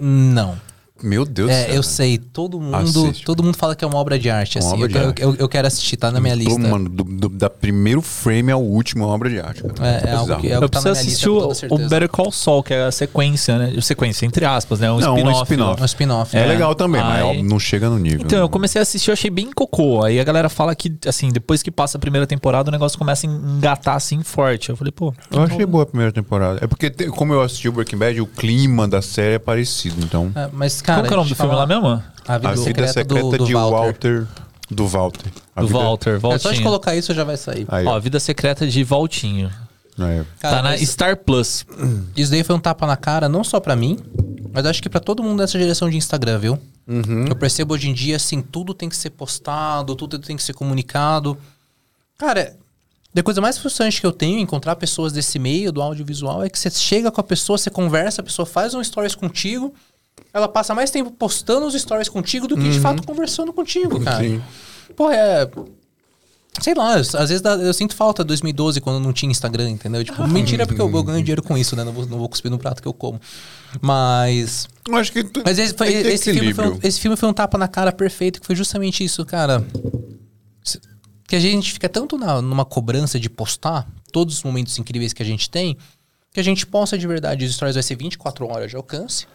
não. Meu Deus do É, céu. eu sei, todo mundo, Assiste. todo mundo fala que é uma obra de arte, Uma assim. obra Eu, de quero- arte. eu- eu quero assistir, tá na minha Pô, lista. mano, do, do- da primeiro frame ao último é uma obra de arte. Cara. É, é algo Bizarro. que- é algo Eu tá na preciso minha assistir o, o. Better Call Saul, que é a sequência, né? Sequência, entre aspas, né? Um Não, um spin-off. spin-off. É um spin-off. É, né? legal também, mas Aí- não chega no nível. Então, né? eu comecei a assistir, eu achei bem cocô. Aí a galera fala que, assim, depois que passa a primeira temporada, o negócio começa a engatar assim forte. Eu falei, pô. Eu achei boa a primeira temporada. É porque, como eu assisti o Breaking Bad, o clima da série é parecido. Então, É, mas, cara. Qual que é o nome do filme lá mesmo? A Vida, a vida secreta, do, do de Walter. Walter. Do Walter. A Do vida- Walter, É só de colocar isso já vai sair. Aí, Ó, Vida Secreta de Valtinho. É. Cara, tá na Star Plus. Isso daí foi um tapa na cara, não só pra mim, mas acho que pra todo mundo dessa geração de Instagram, viu? Eu percebo hoje em dia, assim, tudo tem que ser postado, tudo tem que ser comunicado. Cara, a coisa mais frustrante que eu tenho em encontrar pessoas desse meio, do audiovisual, é que você chega com a pessoa, você conversa, a pessoa faz um stories contigo, ela passa mais tempo postando os stories contigo do que de fato conversando contigo, cara. Sim. Pô, é. Sei lá, às vezes dá- eu sinto falta de 2012 quando não tinha Instagram, entendeu? Tipo, mentira porque eu, eu ganho dinheiro com isso, né? Não vou, não vou cuspir no prato que eu como. Mas. Eu acho que. tu- Mas esse, foi- esse filme foi, um, esse filme foi um tapa na cara perfeito, que foi justamente isso, cara. Que a gente fica tanto na- numa cobrança de postar todos os momentos incríveis que a gente tem, que a gente posta de verdade. Os stories vai ser 24 horas de alcance.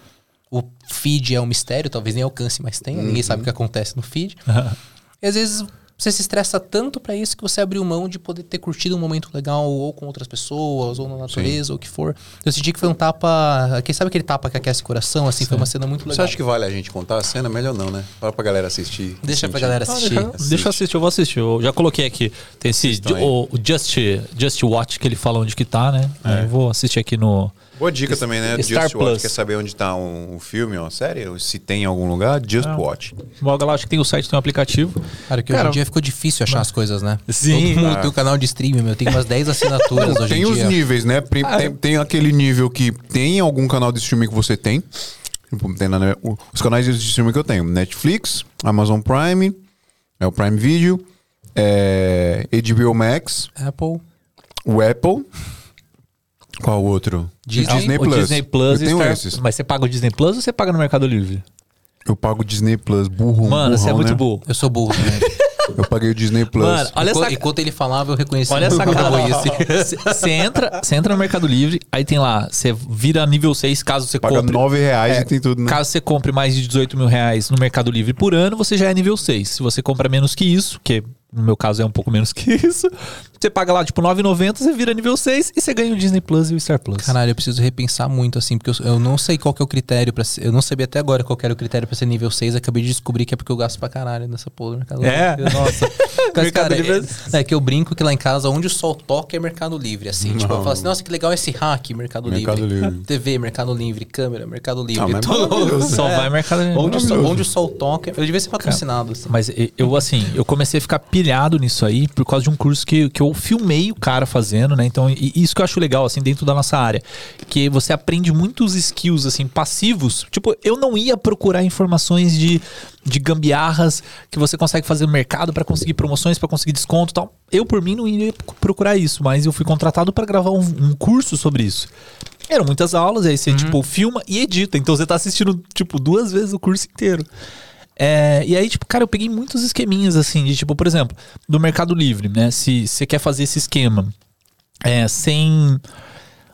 O feed é um mistério, talvez nem alcance, mas tenha. Ninguém sabe o que acontece no feed. E às vezes você se estressa tanto pra isso que você abriu mão de poder ter curtido um momento legal ou com outras pessoas, ou na natureza, ou o que for. Eu senti que foi um tapa. Quem sabe aquele tapa que aquece o coração? Assim, foi uma cena muito Você legal. acha que vale a gente contar a cena? Melhor não, né? Fala pra galera assistir. Deixa pra sentir. galera Ah, assistir. deixa, deixa eu assistir, eu vou assistir. Eu já coloquei aqui. Tem esse o, o Just, Just Watch que ele fala onde que tá, né? Aí eu vou assistir aqui no. Boa dica também, né? Star Just Watch. Plus. Quer saber onde tá um, um filme, uma série? Ou Se tem em algum lugar, Just Ah. Watch. Logo lá, acho que tem o site, tem um aplicativo. Cara, que Cara, hoje em dia ficou difícil achar as coisas, né? Sim. Todo mundo Ah. tem um canal de streaming, meu. Tem umas 10 assinaturas hoje tem em os dia. níveis, né? Pri- Tem, tem aquele nível que tem algum canal de streaming que você tem. Tipo, tem na- o- os canais de streaming que eu tenho: Netflix, Amazon Prime, é o Prime Video, é, HBO Max, Apple. o Apple. Qual outro? Disney. Disney Plus. Disney Plus eu e tenho Star- esses. Mas você paga o Disney Plus ou você paga no Mercado Livre? Eu pago o Disney Plus, burro. Mano, você é burrão, muito né? burro. Eu sou burro também. Eu paguei o Disney Plus. Mano, olha enquanto, essa, enquanto ele falava, eu reconheci olha essa cara. Você entra, entra no Mercado Livre, aí tem lá, você vira nível 6 caso você Paga compre. 9 reais É, e tem tudo, né? Caso você compre mais de 18 mil reais no Mercado Livre por ano, você já é nível 6. Se você compra menos que isso, que no meu caso é um pouco menos que isso, você paga lá tipo 9,90, você vira nível 6 e você ganha o Disney Plus e o Star Plus. Caralho, eu preciso repensar muito, assim, porque eu, eu não sei qual que é o critério pra ser. Eu não sabia até agora qual que era o critério pra ser nível 6. Acabei de descobrir que é porque eu gasto pra caralho nessa porra do Mercado É? Livre. Nossa. Mas, Mercado cara, Livre é, é que eu brinco que lá em casa, onde o sol toca é Mercado Livre, assim. Tipo, eu Não. falo assim, nossa, que legal esse hack, Mercado, Mercado Livre. Livre. TV, Mercado Livre. Câmera, Mercado Livre. Ah, é Tudo-. Só É. vai Mercado Livre. Onde o, sol, onde o sol toca. Eu devia ser patrocinado. assim. Mas eu, assim, eu comecei a ficar pilhado nisso aí por causa de um curso que, que eu filmei o cara fazendo, né? Então, e- isso que eu acho legal, assim, dentro da nossa área. Que você aprende muitos skills, assim, passivos. Tipo, eu não ia procurar informações de, de gambiarras que você consegue fazer no mercado para conseguir promoções, para conseguir desconto e tal. Eu, por mim, não ia procurar isso, mas eu fui contratado para gravar um, um curso sobre isso. Eram muitas aulas, aí você, tipo, filma e edita. Então você tá assistindo, tipo, duas vezes o curso inteiro. É, e aí, tipo, cara, eu peguei muitos esqueminhas, assim, de tipo, por exemplo, do Mercado Livre, né? Se você quer fazer esse esquema é, sem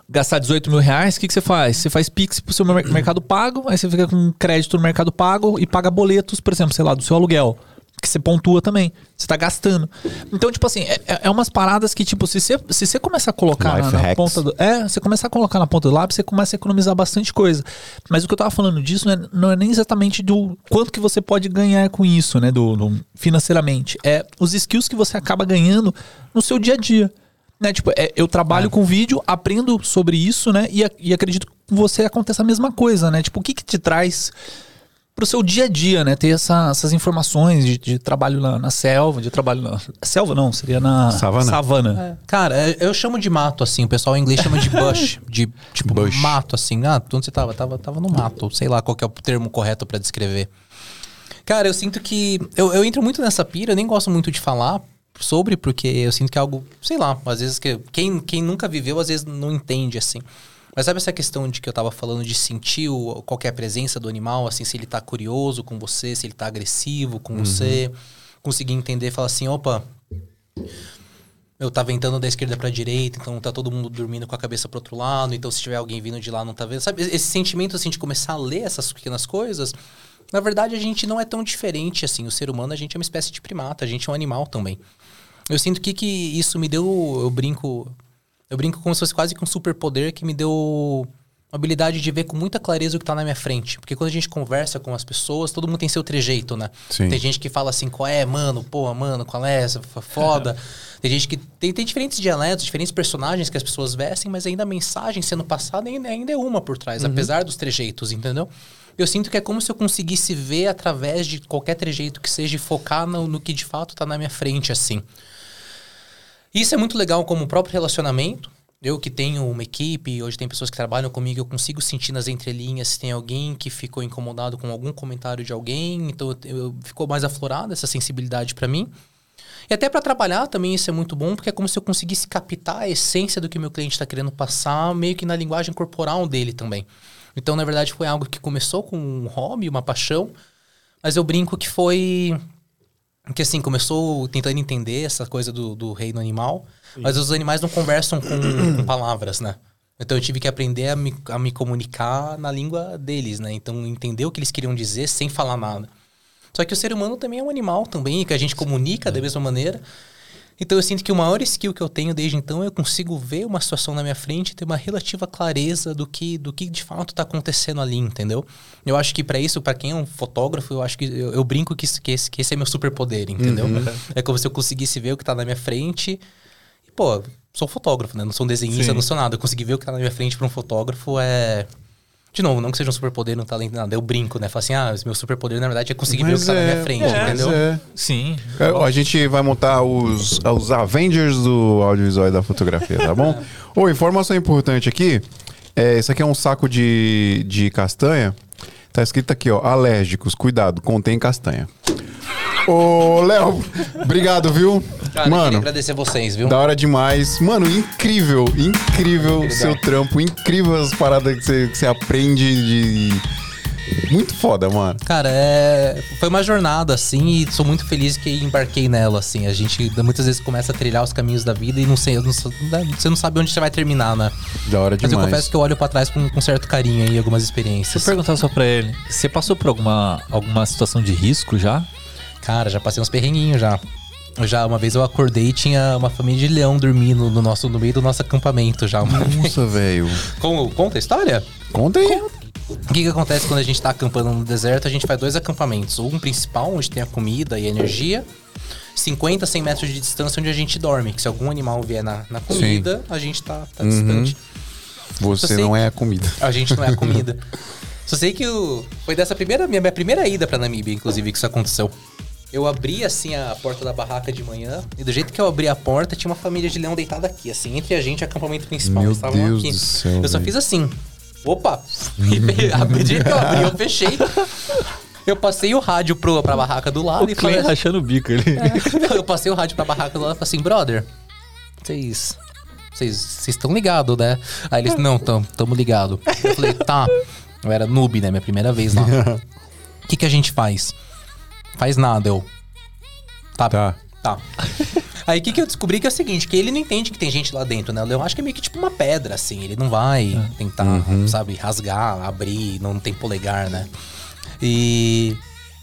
gastar 18 mil reais, o que, que você faz? Você faz Pix pro seu mer- Mercado Pago, aí você fica com crédito no Mercado Pago e paga boletos, por exemplo, sei lá, do seu aluguel. Porque você pontua também. Você tá gastando. Então, tipo assim, é, é umas paradas que, tipo, se você, se você começar a colocar na, na ponta do. É, você começar a colocar na ponta do lápis, você começa a economizar bastante coisa. Mas o que eu tava falando disso não é, não é nem exatamente do quanto que você pode ganhar com isso, né? Do, do- financeiramente. É os skills que você acaba ganhando no seu dia a dia. Né? Tipo, é, eu trabalho com vídeo, aprendo sobre isso, né? E, e acredito que você aconteça a mesma coisa, né? Tipo, o que que te traz pro seu dia a dia, né? Ter essa- essas informações de, de trabalho na, na selva, de trabalho na. Selva não, seria na Savana. savana. Cara, é- eu chamo de mato, assim. O pessoal em inglês chama de bush. De, tipo, Bush. mato, assim. Ah, onde você tava? Tava, tava no mato. Sei lá qual que é o termo correto pra descrever. Cara, eu sinto que... Eu, eu entro muito nessa pira. Eu nem gosto muito de falar sobre, porque eu sinto que é algo... Sei lá, às vezes que... Quem, quem nunca viveu, às vezes não entende, assim. Mas sabe essa questão de que eu tava falando de sentir o, qual é a presença do animal, assim, se ele tá curioso com você, se ele tá agressivo com você, conseguir entender, falar assim, opa, eu tá ventando da esquerda pra direita, então tá todo mundo dormindo com a cabeça pro outro lado, então se tiver alguém vindo de lá não tá vendo. Sabe, esse sentimento assim de começar a ler essas pequenas coisas, na verdade a gente não é tão diferente assim. O ser humano, a gente é uma espécie de primata, a gente é um animal também. Eu sinto que, que isso me deu, eu brinco, eu brinco como se fosse quase que um superpoder que me deu a habilidade de ver com muita clareza o que tá na minha frente. Porque quando a gente conversa com as pessoas, todo mundo tem seu trejeito, né? Sim. Tem gente que fala assim, qual é, mano, pô, mano, qual é foda. tem gente que tem, tem diferentes dialetos, diferentes personagens que as pessoas vestem, mas ainda a mensagem sendo passada ainda, ainda é uma por trás, apesar dos trejeitos, entendeu? Eu sinto que é como se eu conseguisse ver através de qualquer trejeito que seja e focar no, no que de fato tá na minha frente, assim. Isso é muito legal como próprio relacionamento. Eu que tenho uma equipe, hoje tem pessoas que trabalham comigo, eu consigo sentir nas entrelinhas se tem alguém que ficou incomodado com algum comentário de alguém, então eu, ficou mais aflorada essa sensibilidade pra mim. E até pra trabalhar também isso é muito bom, porque é como se eu conseguisse captar a essência do que meu cliente está querendo passar, meio que na linguagem corporal dele também. Então, na verdade, foi algo que começou com um hobby, uma paixão, mas eu brinco que foi que assim, começou tentando entender essa coisa do, do reino animal, mas os animais não conversam com, com palavras, né? Então eu tive que aprender a me, a me comunicar na língua deles, né? Então entender o que eles queriam dizer sem falar nada. Só que o ser humano também é um animal também, que a gente comunica da mesma maneira. Então eu sinto que o maior skill que eu tenho desde então é eu consigo ver uma situação na minha frente e ter uma relativa clareza do que, do que de fato está acontecendo ali, entendeu? Eu acho que para isso, para quem é um fotógrafo, eu acho que eu, eu brinco que, isso, que, esse, que esse é meu superpoder, entendeu? É como se eu conseguisse ver o que tá na minha frente. E, pô, sou fotógrafo, né? Não sou um desenhista, Sim. não sou nada. Eu conseguir ver o que tá na minha frente para um fotógrafo é. De novo, não que seja um superpoder, não talento, nada. Eu brinco, né? Falo assim, ah, meu superpoder, na verdade, é conseguir ver o que tá na minha frente, mas entendeu? é. Sim. É, A gente vai montar os, os Avengers do audiovisual e da fotografia, tá bom? Ô, informação importante aqui. É, isso aqui é um saco de, de castanha. Tá escrito aqui, ó. Alérgicos, cuidado, contém castanha. Ô, Léo, obrigado, viu? Cara, eu queria Mano, agradecer vocês, viu? da hora demais. Mano, incrível, incrível o seu trampo, incrível as paradas que você, que você aprende de. Muito foda, mano. Cara, é... foi uma jornada, assim, e sou muito feliz que embarquei nela, assim. A gente muitas vezes começa a trilhar os caminhos da vida e não sei, eu não né, você não sabe onde você vai terminar, né? Da hora Mas eu demais. confesso que eu olho pra trás com, com certo carinho aí, algumas Se eu experiências. perguntar só pra ele, você passou por alguma, alguma situação de risco já? Cara, já passei uns perrenguinhos já. Já uma vez eu acordei e tinha uma família de leão dormindo no, nosso, no meio do nosso acampamento já. uma. Nossa, velho. Conta a história? Conta aí. O que, que acontece quando a gente tá acampando no deserto? A gente faz dois acampamentos. Um principal, onde tem a comida e a energia. 50, 100 metros de distância onde a gente dorme. Que se algum animal vier na, na comida, a gente tá, tá distante. Você não é a comida. A gente não é a comida. Só sei que o, foi dessa primeira minha, minha primeira ida pra Namíbia, inclusive, que isso aconteceu. Eu abri assim a porta da barraca de manhã e do jeito que eu abri a porta tinha uma família de leão deitada aqui, assim, entre a gente e o acampamento principal. Meu Deus aqui. do céu, Eu só fiz assim. Opa! E do jeito que eu abri, eu fechei. Eu passei o rádio pro, pra barraca do lado e falei. rachando o bico ali. Eu passei o rádio pra barraca do lado e falei assim, brother, vocês. Vocês vocês estão ligados, né? Aí eles, não, tamo, tamo ligado. Eu falei, tá. Eu era noob, né? Minha primeira vez lá. O que, que a gente faz? Faz nada, eu. Tá. Tá. Tá. Aí o que, que eu descobri que é o seguinte, que ele não entende que tem gente lá dentro, né? O leão acha que é meio que tipo uma pedra, assim. Ele não vai tentar, sabe, rasgar, abrir, não tem polegar, né? E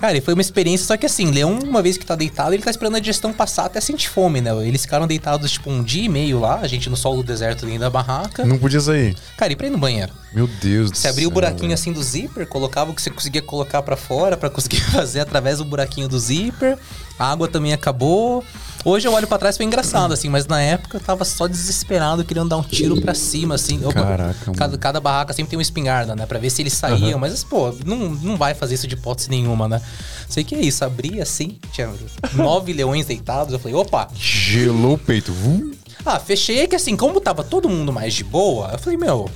Cara, e foi uma experiência, só que assim, Leão, uma vez que tá deitado, ele tá esperando a digestão passar até sentir fome, né? Eles ficaram deitados, tipo, um dia e meio lá, a gente no sol do deserto dentro da barraca. Não podia sair. Cara, e pra ir no banheiro? Meu Deus do Você abria o buraquinho velho. assim do zíper, colocava o que você conseguia colocar pra fora pra conseguir fazer através do buraquinho do zíper. A água também acabou. Hoje eu olho pra trás e foi engraçado, assim, mas na época eu tava só desesperado, querendo dar um tiro pra cima, assim. Opa, Caraca, cada, cada barraca sempre tem uma espingarda, né? Pra ver se eles saíam. Mas, pô, não, não vai fazer isso de hipótese nenhuma, né? Sei que é isso, abri assim, tinha nove leões deitados. Eu falei, opa, Gelou o peito. Vum. ah, fechei que assim, como tava todo mundo mais de boa, eu falei, meu.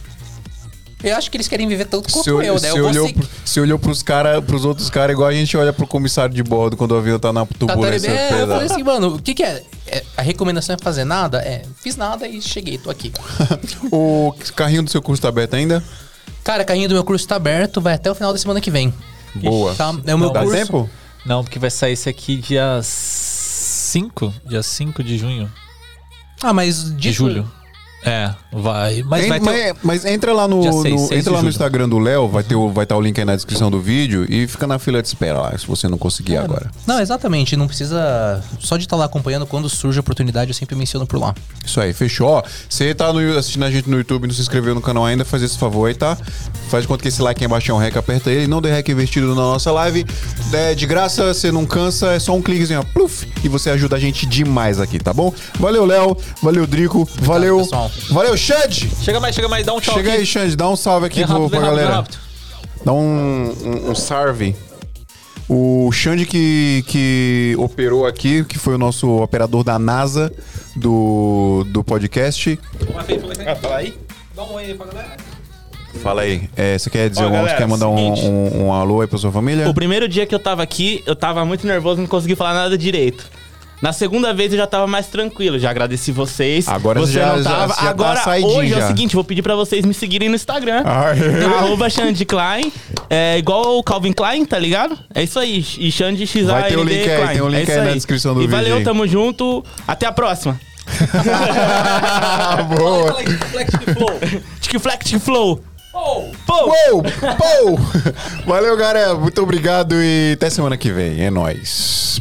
Eu acho que eles querem viver tanto quanto Você, eu, né? você Eu olhou, ser- pro- você olhou pros, cara, pros outros caras igual a gente olha pro comissário de bordo quando o avião tá na turbulência. tá, é, eu falei assim, mano, o que que é? É, A recomendação é fazer nada? É, fiz nada e cheguei, tô aqui. o carrinho do seu curso tá aberto ainda? Cara, carrinho do meu curso tá aberto, vai até o final da semana que vem. Boa. Tá? É o meu Dá curso. tempo? Não, porque vai sair esse aqui dia 5, dia 5 de junho. Ah, mas De disso- julho. É, vai. Mas vai ter. mas, entra lá no, seis, no- entra lá no. Instagram do Léo, vai o vai estar o link aí na descrição do vídeo e fica na fila de espera lá, se você não conseguir agora. Não, exatamente, não precisa. Só de estar lá acompanhando, quando surge a oportunidade, eu sempre menciono por lá. Isso aí, fechou. Você tá no, assistindo a gente no YouTube e não se inscreveu no canal ainda, faz esse favor aí, tá? Faz de conta que esse like aí embaixo é um rec, aperta ele. Não dê rec investido na nossa live. É de graça, você não cansa, é só um cliquezinho, ó, pluf, e você ajuda a gente demais aqui, tá bom? Valeu, Léo. Valeu, Drico. Valeu. pessoal. Valeu, Xande. Chega mais, chega mais, dá um tchau. Chega aqui. aí, Xande, dá um salve aqui Vem pro, rápido, pra rápido, galera. Dá um, um, um salve. O Xande que, que operou aqui, que foi o nosso operador da NASA do, do podcast. Ah, fala aí. Dá um oi aí pra galera. Fala aí. É, você quer dizer Ó, um, galera, você quer mandar um, seguinte. um, um alô aí pra sua família? O primeiro dia que eu tava aqui, eu tava muito nervoso, não consegui falar nada direito. Na segunda vez eu já tava mais tranquilo, já agradeci vocês. Agora você já- não já- tava. já tá Agora, saidinho hoje é já. o seguinte, vou pedir pra vocês me seguirem no Instagram. Arroba Xande Klein. É igual o Calvin Klein, tá ligado? É isso aí. E Xande X Vai ter o link aí, tem o link é isso aí na descrição do e vídeo valeu, aí. tamo junto. Até a próxima. Boa. Flex Flow. Tic Flex Tic Flow. Pô! Pou, pou. Valeu, galera. Muito obrigado e até semana que vem. É nóis.